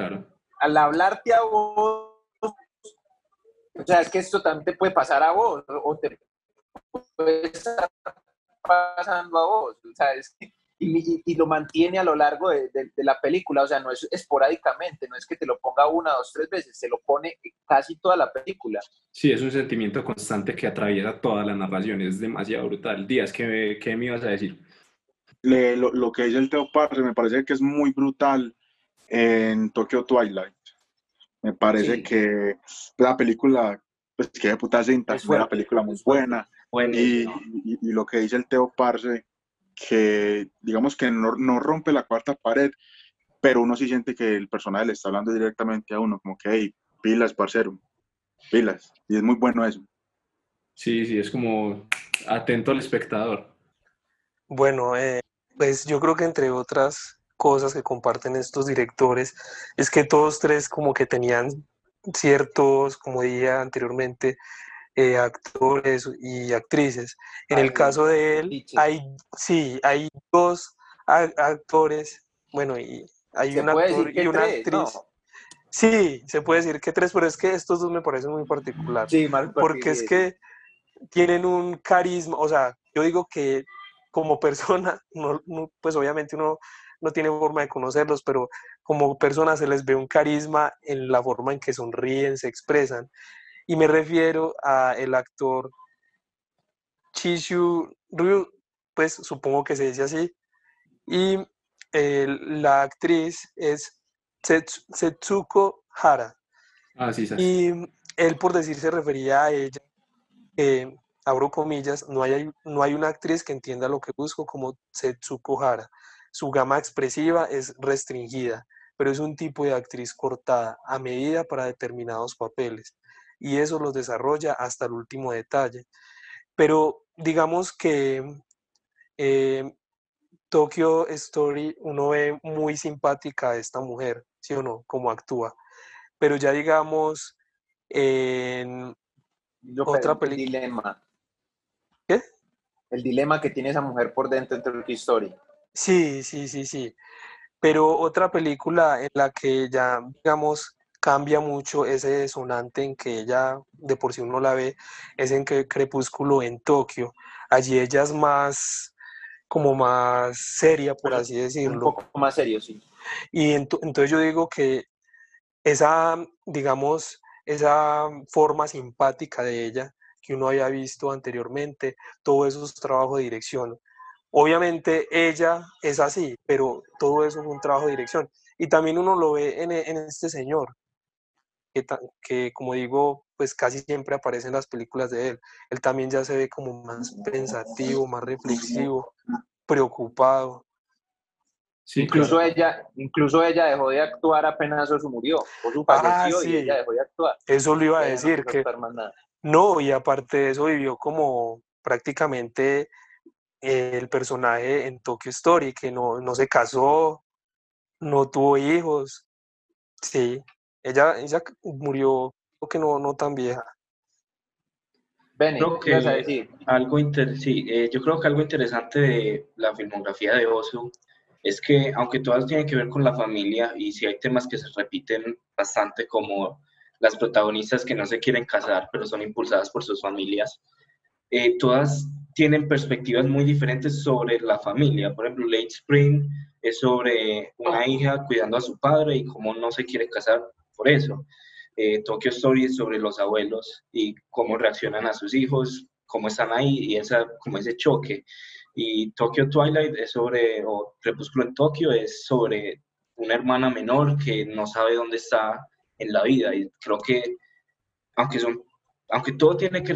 al hablarte a vos, o sea, es que esto también te puede pasar a vos, o te puede estar pasando a vos, o sea, es y, y, lo mantiene a lo largo de, de, la película, o sea, no es esporádicamente, no es que te lo ponga una, dos, tres veces, se lo pone casi toda la película. Sí, es un sentimiento constante que atraviesa toda la narración, es demasiado brutal. Díaz, ¿qué, qué me ibas a decir? lo, que dice el Teo Parse me parece que es muy brutal en Tokyo Twilight. Me parece que la película, pues que de puta cinta, fue una película muy buena. Y, y, lo que dice el Teo Parse, que digamos que no, no, rompe la cuarta pared, pero uno sí siente que el personaje le está hablando directamente a uno, como que, hey, pilas, parcero, pilas. Y es muy bueno eso. Sí, sí, es como atento al espectador. Bueno, eh, pues yo creo que entre otras cosas que comparten estos directores es que todos tres como que tenían ciertos, como dije anteriormente, eh, actores y actrices. En el caso de él, hay, sí, hay dos actores, bueno, y hay un actor y una actriz. Sí, se puede decir que tres, pero es que estos dos me parecen muy particulares. Sí, porque es que tienen un carisma, o sea, yo digo que como persona, no, pues obviamente uno no tiene forma de conocerlos, pero como persona se les ve un carisma en la forma en que sonríen, se expresan. Y me refiero a el actor Chishu Ryu, pues supongo que se dice así, y la actriz es Setsuko Hara. Ah, sí, sí. Y él por decir se refería a ella, eh, abro comillas, no hay, no hay una actriz que entienda lo que busco como Setsuko Hara. Su gama expresiva es restringida, pero es un tipo de actriz cortada a medida para determinados papeles y eso los desarrolla hasta el último detalle. Pero digamos que eh, Tokyo Story uno ve muy simpática a esta mujer, ¿sí o no? Cómo actúa. Pero ya digamos en otra película. ¿Qué? El dilema que tiene esa mujer por dentro entre Tokyo Story. Sí, sí, sí, sí. Pero otra película en la que ya, digamos, cambia mucho ese sonante en que ella, de por sí uno la ve, es en que Crepúsculo en Tokio. Allí ella es más, como más seria, por así decirlo. Un poco más serio, sí. Y entonces yo digo que esa, digamos, esa forma simpática de ella que uno había visto anteriormente, todo eso es trabajo de dirección. Obviamente ella es así, pero todo eso es un trabajo de dirección. Y también uno lo ve en, en este señor, que, que, como digo, pues casi siempre aparece en las películas de él. Él también ya se ve como más pensativo, más reflexivo, preocupado. incluso ella, incluso ella dejó de actuar apenas Osu murió. Osu ah, falleció y ella dejó de actuar. Eso lo iba a decir que no, y aparte de eso vivió como prácticamente el personaje en Tokyo Story, que no, no se casó, no tuvo hijos. Sí, ella, ella murió, que no, no tan vieja. creo que algo sí, eh, yo creo que algo interesante de la filmografía de Osu es que, aunque todas tienen que ver con la familia y si hay temas que se repiten bastante, como las protagonistas que no se quieren casar, pero son impulsadas por sus familias, eh, todas tienen perspectivas muy diferentes sobre la familia. Por ejemplo, Late Spring es sobre una hija cuidando a su padre y cómo no se quiere casar por eso. Eh, Tokyo Story sobre los abuelos y cómo reaccionan a sus hijos, cómo están ahí y esa, como ese choque. Y Tokyo Twilight es sobre, o Crepúsculo en Tokio es sobre una hermana menor que no sabe dónde está en la vida. Y creo que, aunque son aunque todo tiene que,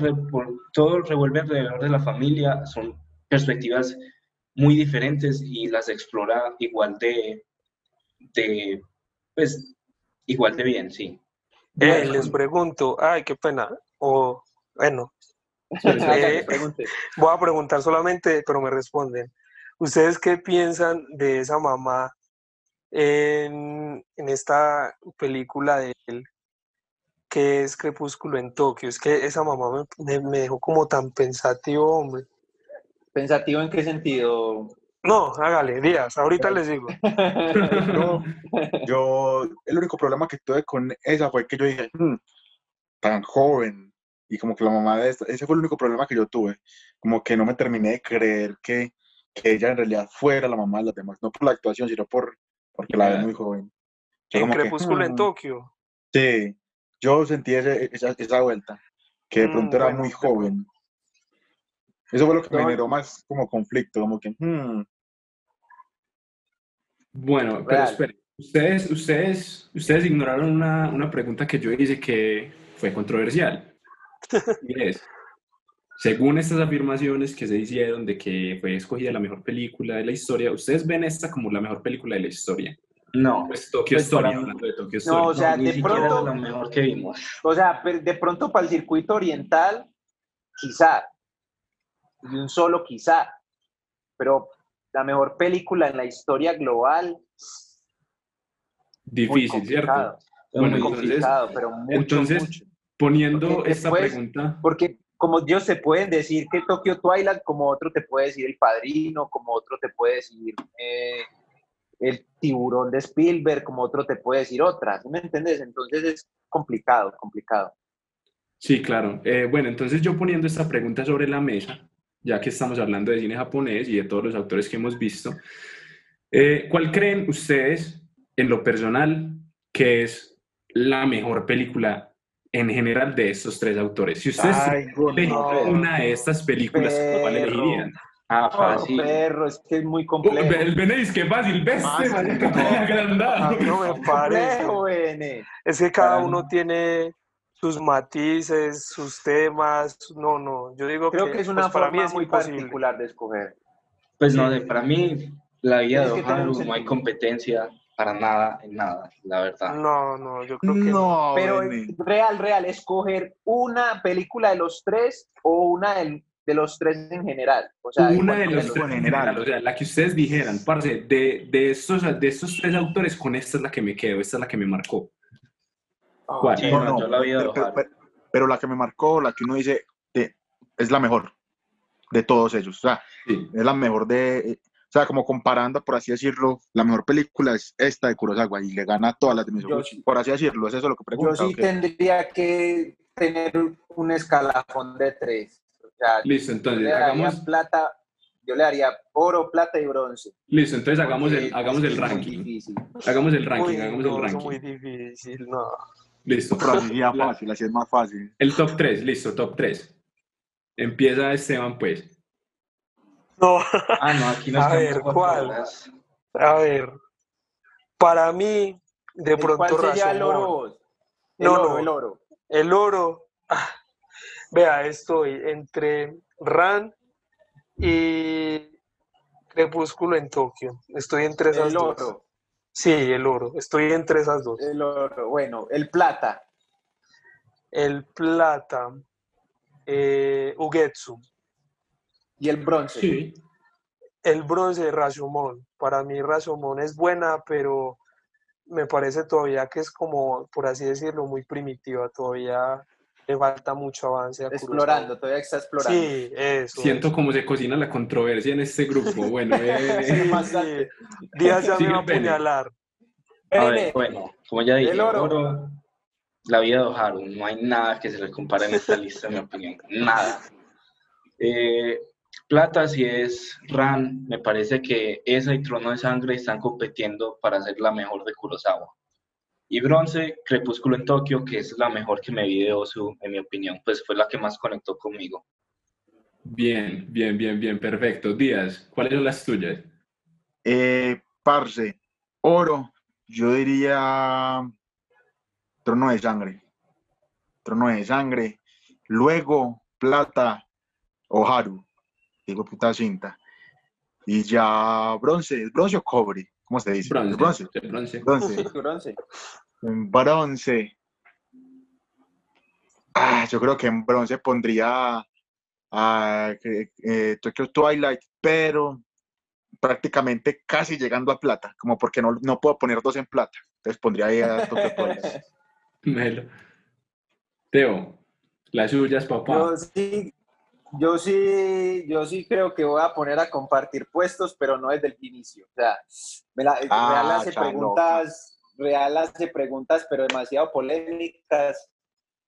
todo revuelve alrededor de la familia, son perspectivas muy diferentes y las explora igual de, de pues, igual de bien, sí. Eh, les pregunto, ay, qué pena, o bueno, eh, voy a preguntar solamente, pero me responden. ¿Ustedes qué piensan de esa mamá en, en esta película de él que es Crepúsculo en Tokio. Es que esa mamá me, me, dejó como tan pensativo, hombre. ¿Pensativo en qué sentido? No, hágale, Díaz, ahorita les digo. yo, el único problema que tuve con esa fue que yo dije, hmm, tan joven, y como que la mamá de esta, ese fue el único problema que yo tuve, como que no me terminé de creer que, que ella en realidad fuera la mamá de las demás, no por la actuación, sino por, porque la ve muy joven. en Crepúsculo en hmm". Tokio. Sí, yo sentí esa, esa, vuelta, que de mm, pronto era muy joven. Eso fue lo que me generó más como conflicto, como que... Hmm. Bueno, pero esperen, ustedes, ustedes, ustedes ignoraron una, una pregunta que yo hice que fue controversial. Y es, según estas afirmaciones que se hicieron de que fue escogida la mejor película de la historia, ¿ustedes ven esta como la mejor película de la historia? No. Pues Tokyo pues Story, hablando de Tokyo Story. No, o sea, de pronto. lo mejor que vimos. O sea, de pronto para el circuito oriental, quizá. Y un solo quizá. Pero la mejor película en la historia global. Difícil, ¿cierto? Bueno, muy complicado, pero mucho, entonces poniendo esta pregunta. Porque como Dios se pueden decir que Tokyo Twilight, como otro te puede decir El Padrino, como otro te puede decir eh, el tiburón de Spielberg, como otro te puede decir otras, ¿me entiendes? Entonces es complicado, complicado. Sí, claro. Eh, bueno, entonces yo poniendo esta pregunta sobre la mesa, ya que estamos hablando de cine japonés y de todos los autores que hemos visto, eh, ¿cuál creen ustedes, en lo personal, que es la mejor película en general de estos tres autores? Si ustedes una de estas películas, ¿cuál elegirían? Ah, fácil. perro, es que es muy complejo. el Benéis, qué fácil, ves, agrandado. No me parece. Es que cada uno tiene sus matices, sus temas. No, no, yo digo Creo que, es una pues, forma para mí es muy particular de escoger. Pues no, para mí, la vida de Oharu no hay competencia para nada, en nada, la verdad. No, no, yo creo que no. Pero real, real, escoger una película de los tres o una del de los tres en general. O sea, una de los tres en general, o sea, la que ustedes dijeran, parce, de, de, estos, de estos tres autores, con esta es la que me quedo, esta es la que me marcó. ¿Cuál? no, la pero, pero, la que me marcó, la que uno dice, es la mejor de todos ellos. O sea, es la mejor de... O sea, como comparando, por así decirlo, la mejor película es esta de Kurosawa y le gana a todas las de Mizoguchi, Yo- por así decirlo, ¿es eso lo que Yo pregunta? sí o qué? tendría que tener un escalafón de tres. O sea, Listo, yo entonces le daría hagamos, plata, yo le daría oro, plata y bronce. listo, entonces hagamos el, hagamos el ranking. Hagamos el ranking, hagamos no, el ranking. muy difícil, no. Listo. La- fácil, así es más fácil. El top 3, listo, top 3. Empieza Esteban, pues. No, Ah, no, aquí nos A ver, ¿cuál? horas. a ver, para mí, de ¿El pronto ¿Cuál sería el oro? El No, oro, no. el oro. El oro, ah, vea, estoy entre Ran y Crepúsculo en Tokio. Estoy entre esas El dos. oro. Sí, el oro. Estoy entre esas dos. El oro. Bueno, el plata. El plata, eh, Ugetsu. Y el bronce. Sí. El bronce, Rashomon. Para mí Rashomon es buena, pero me parece todavía que es como, por así decirlo, muy primitiva. Todavía le falta mucho avance a Kurosawa. Explorando, todavía está explorando. Sí, eso. Siento cómo se cocina la controversia en este grupo. Bueno, Sí, eh, bastante. Díaz ya me Sigue va a apuñalar. A ver, bueno, como ya dije, El oro. oro, la vida de Oharu, no hay nada que se le compare en esta lista, en mi opinión, nada. Eh, plata, si es Ran, me parece que esa y Trono de Sangre están compitiendo para ser la mejor de Kurosawa. Y bronce, Crepúsculo en Tokio, que es la mejor que me vi de Osu, en mi opinión, pues fue la que más conectó conmigo. bien, bien, bien, bien, perfecto. Díaz, ¿cuáles son las tuyas? Eh, parce, oro, yo diría trono de sangre. Trono de sangre. Luego, plata, Oharu. Digo, puta cinta. Y ya bronce, bronce o cobre, ¿cómo se dice? Bronce. Bronce. bronce. Bronce. bronce. En bronce. Ah, yo creo que en bronce pondría a que- eh, Tokyo Twilight, pero prácticamente casi llegando a plata, como porque no, no puedo poner dos en plata. Entonces pondría ahí a Tokyo Twilight. Melo. Teo, las suyas, papá. Yo sí, yo sí, yo sí creo que voy a poner a compartir puestos, pero no desde el inicio. O sea, me la- Ah, Real hace preguntas, Real hace preguntas, pero demasiado polémicas.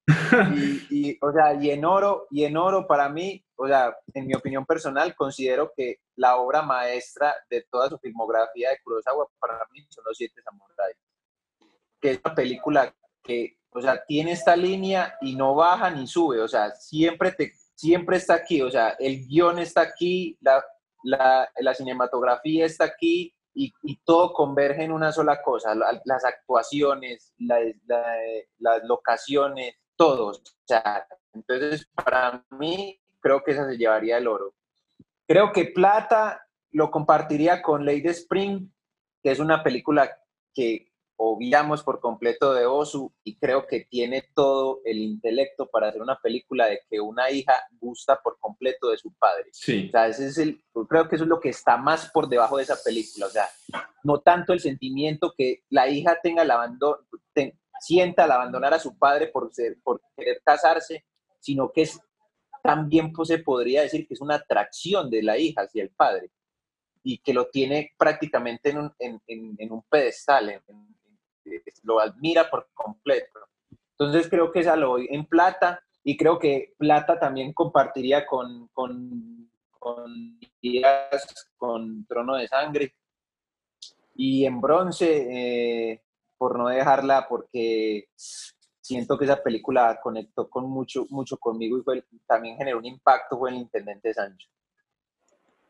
Y, y, o sea, y en oro, y en oro para mí, o sea, en mi opinión personal, considero que la obra maestra de toda su filmografía de Kurosawa para mí son Los Siete Samuráis. Que es una película que, o sea, tiene esta línea y no baja ni sube, o sea, siempre, te, siempre está aquí, o sea, el guion está aquí, la, la, cinematografía está aquí y, todo converge en una sola cosa, la- las actuaciones, la- la- las locaciones, todo, o sea, entonces para mí creo que esa se llevaría el oro. Creo que plata lo compartiría con Lady Spring, que es una película que obviamos por completo de Osu y creo que tiene todo el intelecto para hacer una película de que una hija gusta por completo de su padre. Sí. O sea, ese es el, creo que eso es lo que está más por debajo de esa película. O sea, no tanto el sentimiento que la hija tenga el abandono, te- sienta al abandonar a su padre por, ser, por querer casarse, sino que es también pues, se podría decir que es una atracción de la hija hacia el padre y que lo tiene prácticamente en un, en, en- en un pedestal, en- lo admira por completo. Entonces creo que esa lo doy en plata y creo que plata también compartiría con, con, con Díaz, con Trono de Sangre. Y en bronce, eh, por no dejarla, porque siento que esa película conectó con mucho, mucho conmigo y fue, también generó un impacto, fue el Intendente Sancho.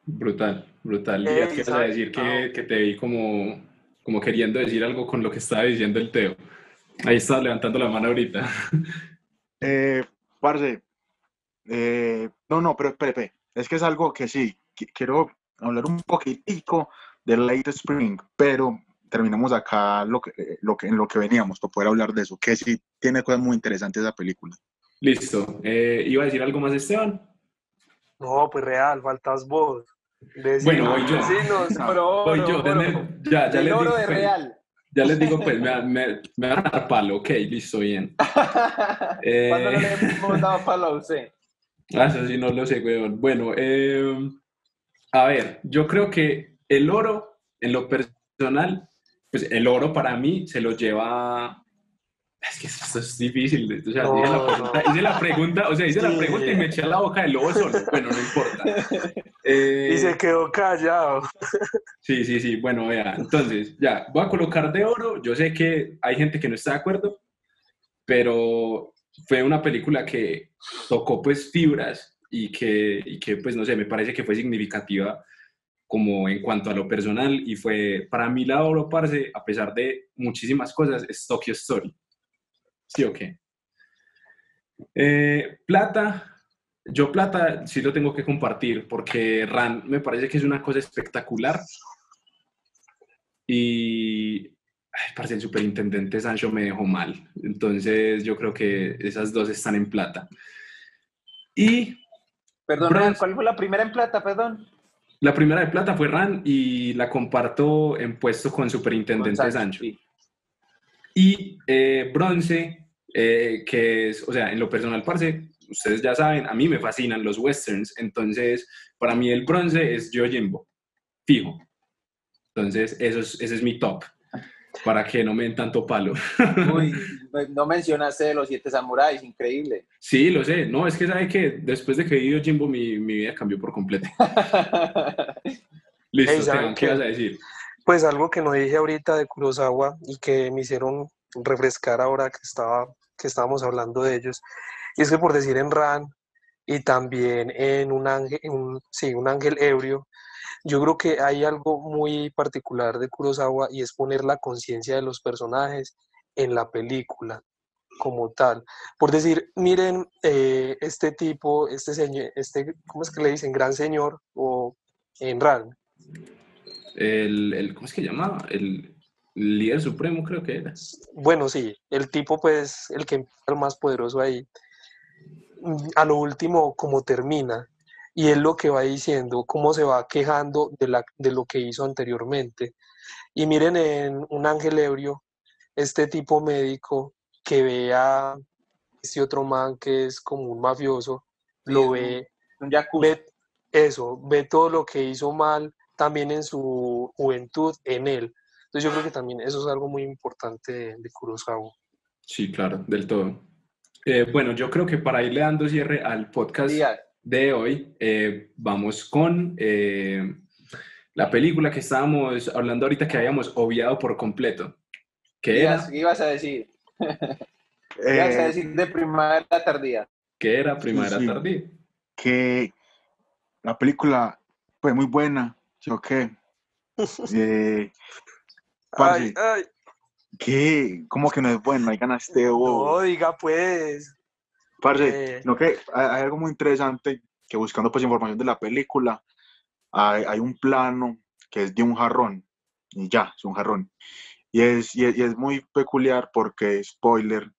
Brutal, brutal. Ey, Díaz, quiero ¿sabes? decir que, que te vi como, como queriendo decir algo con lo que estaba diciendo el Teo. Ahí estaba levantando la mano ahorita. Eh, parce, eh, no, no, pero espere, es que es algo que sí, qui- quiero hablar un poquitico de Late Spring, pero terminamos acá lo que, eh, lo que, en lo que veníamos para poder hablar de eso, que sí tiene cosas muy interesantes esa película. Listo. Eh, ¿Iba a decir algo más, Esteban? No, pues real, faltas vos. Bueno, voy yo. decinos. Oro, Voy yo, oro. ya, ya El les oro digo, de pues, Real. ya les digo, pues, me, me, me van a dar palo, ok, listo, bien. Eh. ¿Cuándo no le hemos dado palo a usted? Ah, eso sí no lo sé, weón. Bueno, eh, a ver, yo creo que el oro, en lo personal, pues el oro para mí se lo lleva es que esto es difícil. O sea, hice, la pregunta, hice, la pregunta, o sea, hice la pregunta y me eché a la boca del lobo solo. Bueno, no importa. Eh, y se quedó callado. Sí, sí, sí. Bueno, vea, entonces, ya, voy a colocar de oro. Yo sé que hay gente que no está de acuerdo, pero fue una película que tocó pues fibras y que, y que pues no sé, me parece que fue significativa como en cuanto a lo personal y fue para mí la oro, parce, a pesar de muchísimas cosas, es Tokyo Story. ¿Sí o qué? Eh, plata, yo plata sí lo tengo que compartir porque RAN me parece que es una cosa espectacular. Y, ay, parece el superintendente Sancho me dejó mal. Entonces yo creo que esas dos están en plata. Y... Perdón, ¿cuál fue la primera en plata, perdón? La primera de plata fue RAN y la comparto en puesto con superintendente Sancho. Y eh, bronce, eh, que es, o sea, en lo personal, parce, ustedes ya saben, a mí me fascinan los westerns, entonces para mí el bronce es Yojimbo, fijo. Entonces, eso es, ese es mi top, para que no me den tanto palo. Uy, no mencionaste los siete samuráis, increíble. Sí, lo sé. No, es que sabe que después de que vi Yojimbo, mi, mi vida cambió por completo. Listo, ¿qué vas a decir? Pues algo que no dije ahorita de Kurosawa y que me hicieron refrescar ahora que, estaba, que estábamos hablando de ellos, y es que por decir en Ran y también en un ángel, un, sí, un ángel ebrio, yo creo que hay algo muy particular de Kurosawa y es poner la conciencia de los personajes en la película como tal. Por decir, miren, eh, este tipo, este señor, este, ¿cómo es que le dicen? Gran señor o en Ran. El, el, ¿cómo es que llama? El, líder supremo creo que era. Bueno, sí, el tipo pues el que el más poderoso ahí. A lo último, cómo termina. Y él lo que va diciendo, cómo se va quejando de, la, de lo que hizo anteriormente. Y miren en un ángel ebrio, este tipo médico que ve a este otro man que es como un mafioso, lo ve, un ve, eso, ve todo lo que hizo mal también en su juventud en él. Entonces yo creo que también eso es algo muy importante de, Kurosawa. Sí, claro, del todo. Eh, bueno, yo creo que para irle dando cierre al podcast de hoy, eh, vamos con eh, la película que estábamos hablando ahorita que habíamos obviado por completo. ¿Qué ibas, ibas a decir? ibas a decir de primavera tardía. ¿Qué era primavera tardía? Que la película fue muy buena, yo qué. ay, ay. ¿Qué? ¿Cómo que no es bueno? Hay ganaste No, diga pues. Parce, eh. no que hay, algo muy interesante que buscando pues información de la película, hay, un plano que es de un jarrón, y ya, es un jarrón. Y es, y es, muy peculiar porque, spoiler,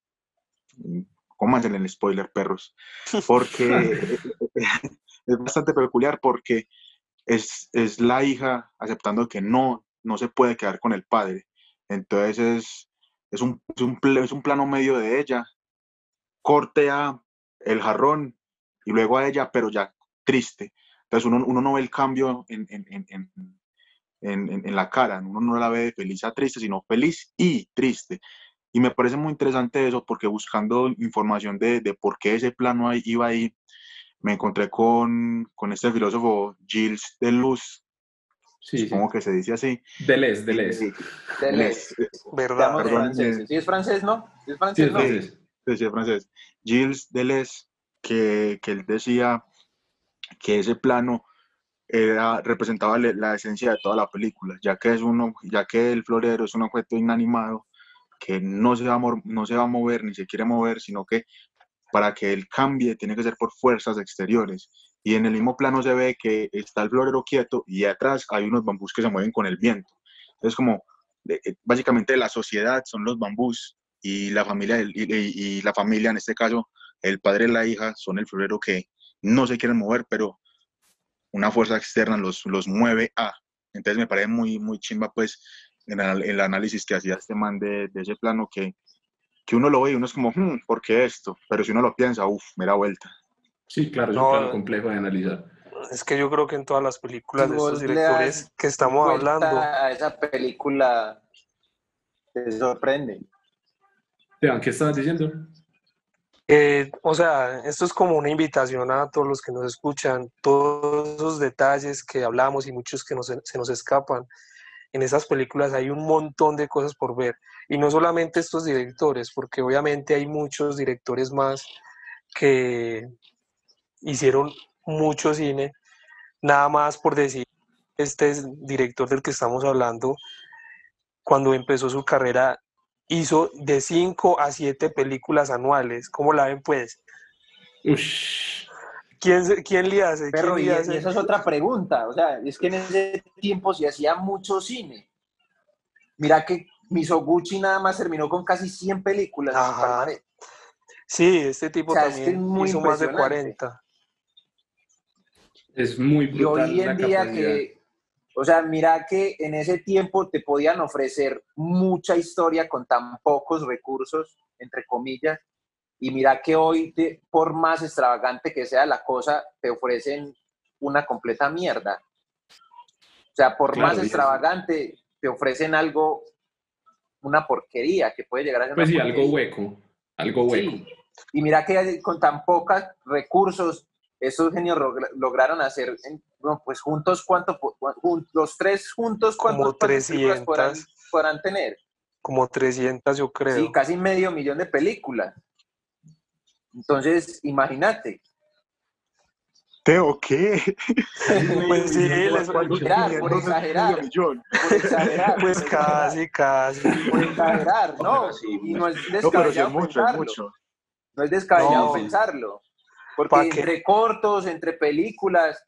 cómanse el spoiler, perros, porque es bastante peculiar porque es, es la hija aceptando que no, no se puede quedar con el padre. Entonces es, es, un, es, un, plano medio de ella, cortea el jarrón y luego a ella, pero ya triste. Entonces uno, uno no ve el cambio en, en, en, en, la cara, uno no la ve feliz a triste, sino feliz y triste. Y me parece muy interesante eso porque buscando información de, de por qué ese plano iba ahí, me encontré con, con este filósofo Gilles Deleuze, Sí, Supongo que se dice así. Deleuze, Deleuze. Deleuze. ¿Verdad? Francés. Sí, es francés, ¿no? Sí, es francés, sí, ¿no? Sí, sí, es francés. Gilles Deleuze, que, que él decía que ese plano era, representaba la esencia de toda la película, ya que, es uno, ya que el florero es un objeto inanimado que no se, va a, no se va a mover ni se quiere mover, sino que para que él cambie tiene que ser por fuerzas exteriores y en el mismo plano se ve que está el florero quieto y atrás hay unos bambús que se mueven con el viento. Entonces, como eh, básicamente la sociedad son los bambús y la familia, y, la familia, en este caso, el padre y la hija, son el florero que no se quieren mover, pero una fuerza externa los, los mueve a. Entonces me parece muy, muy chimba, pues, en el, análisis que hacía este man de, de, ese plano, que, que uno lo ve y uno es como, hmm, ¿por qué esto? Pero si uno lo piensa, uff, me da vuelta. Sí, claro, es un plano complejo de analizar. Es que yo creo que en todas las películas de estos directores que estamos hablando. A esa película te sorprende. ¿qué estabas diciendo? Eh, o sea, esto es como una invitación a todos los que nos escuchan, todos esos detalles que hablamos y muchos que se nos escapan. En esas películas hay un montón de cosas por ver. Y no solamente estos directores, porque obviamente hay muchos directores más que hicieron mucho cine. Nada más por decir, este director del que estamos hablando, cuando empezó su carrera, hizo de 5 a 7 películas anuales. ¿Cómo la ven, pues? ¿Quién, ¿Quién, le hace? Pero y, esa es otra pregunta. O sea, es que en ese tiempo se hacía mucho cine. Mira que Misoguchi nada más terminó con casi 100 películas. Sí, este tipo también hizo más de 40. Es muy brutal. Y hoy en día que o sea, mira que en ese tiempo te podían ofrecer mucha historia con tan pocos recursos, entre comillas, y mira que hoy, por más extravagante que sea la cosa, te ofrecen una completa mierda. O sea, por más extravagante, te ofrecen algo, una porquería que puede llegar a ser. Pues sí, algo hueco, algo hueco. Y mira que con tan pocos recursos esos genios lograron hacer, pues juntos, ¿cuánto? Los tres juntos, Como 300. Podrán, tener? Como 300, yo creo. Sí, casi medio millón de películas. Entonces, imagínate. ¿Teo qué? pues sí, les por exagerar, por exagerar, por exagerar. Pues casi, casi. Por exagerar, no. Y no es descabellado no, pensarlo. mucho. No es descabellado pensarlo. Porque entre cortos, entre películas,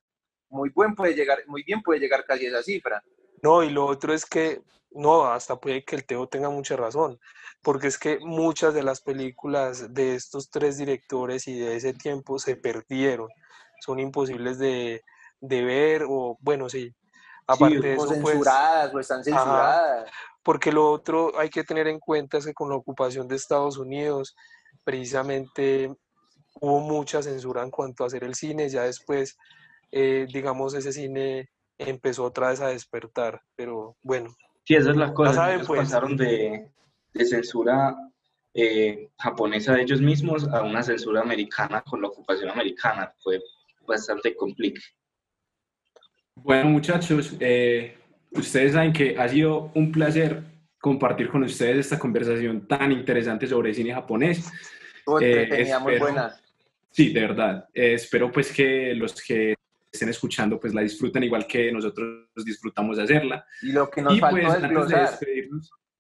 muy, buen puede llegar, muy bien puede llegar casi esa cifra. No, y lo otro es que, no, hasta puede que el Teo tenga mucha razón, porque es que muchas de las películas de estos tres directores y de ese tiempo se perdieron, son imposibles de, ver, o bueno, sí, aparte de eso, pues censuradas o están censuradas. porque lo otro hay que tener en cuenta es que con la ocupación de Estados Unidos, precisamente hubo mucha censura en cuanto a hacer el cine, ya después, eh, digamos, ese cine empezó otra vez a despertar, pero bueno. Sí, esa es la cosa, saben, pues. pasaron de, de censura eh, japonesa de ellos mismos a una censura americana con la ocupación americana, fue bastante complicado. Bueno, muchachos, eh, ustedes saben que ha sido un placer compartir con ustedes esta conversación tan interesante sobre cine japonés. Eh, muy buena. Sí, de verdad. Eh, espero pues que los que estén escuchando pues la disfruten igual que nosotros disfrutamos de hacerla. Y lo que nos faltó pues,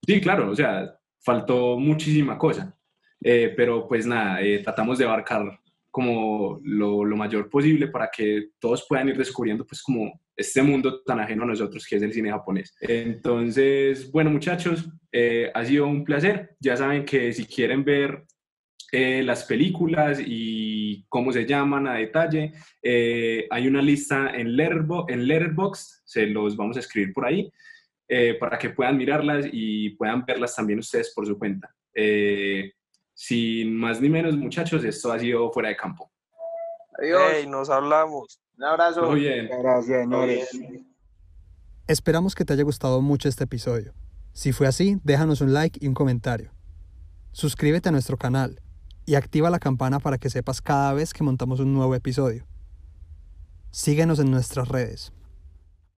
sí, claro, o sea, faltó muchísima cosa. Eh, pero pues nada, eh, tratamos de abarcar como lo, lo, mayor posible para que todos puedan ir descubriendo pues como este mundo tan ajeno a nosotros que es el cine japonés. Entonces, bueno muchachos, ha sido un placer. Ya saben que si quieren ver eh, las películas y cómo se llaman a detalle. Eh, hay una lista en, Letterbo en Letterboxd, se los vamos a escribir por ahí, eh, para que puedan mirarlas y puedan verlas también ustedes por su cuenta. sin más ni menos, muchachos, esto ha sido fuera de campo. Adiós. nos hablamos. Un abrazo. Muy bien. Gracias, Esperamos que te haya gustado mucho este episodio. Si fue así, déjanos un like y un comentario. Suscríbete a nuestro canal y activa la campana para que sepas cada vez que montamos un nuevo episodio. Síguenos en nuestras redes.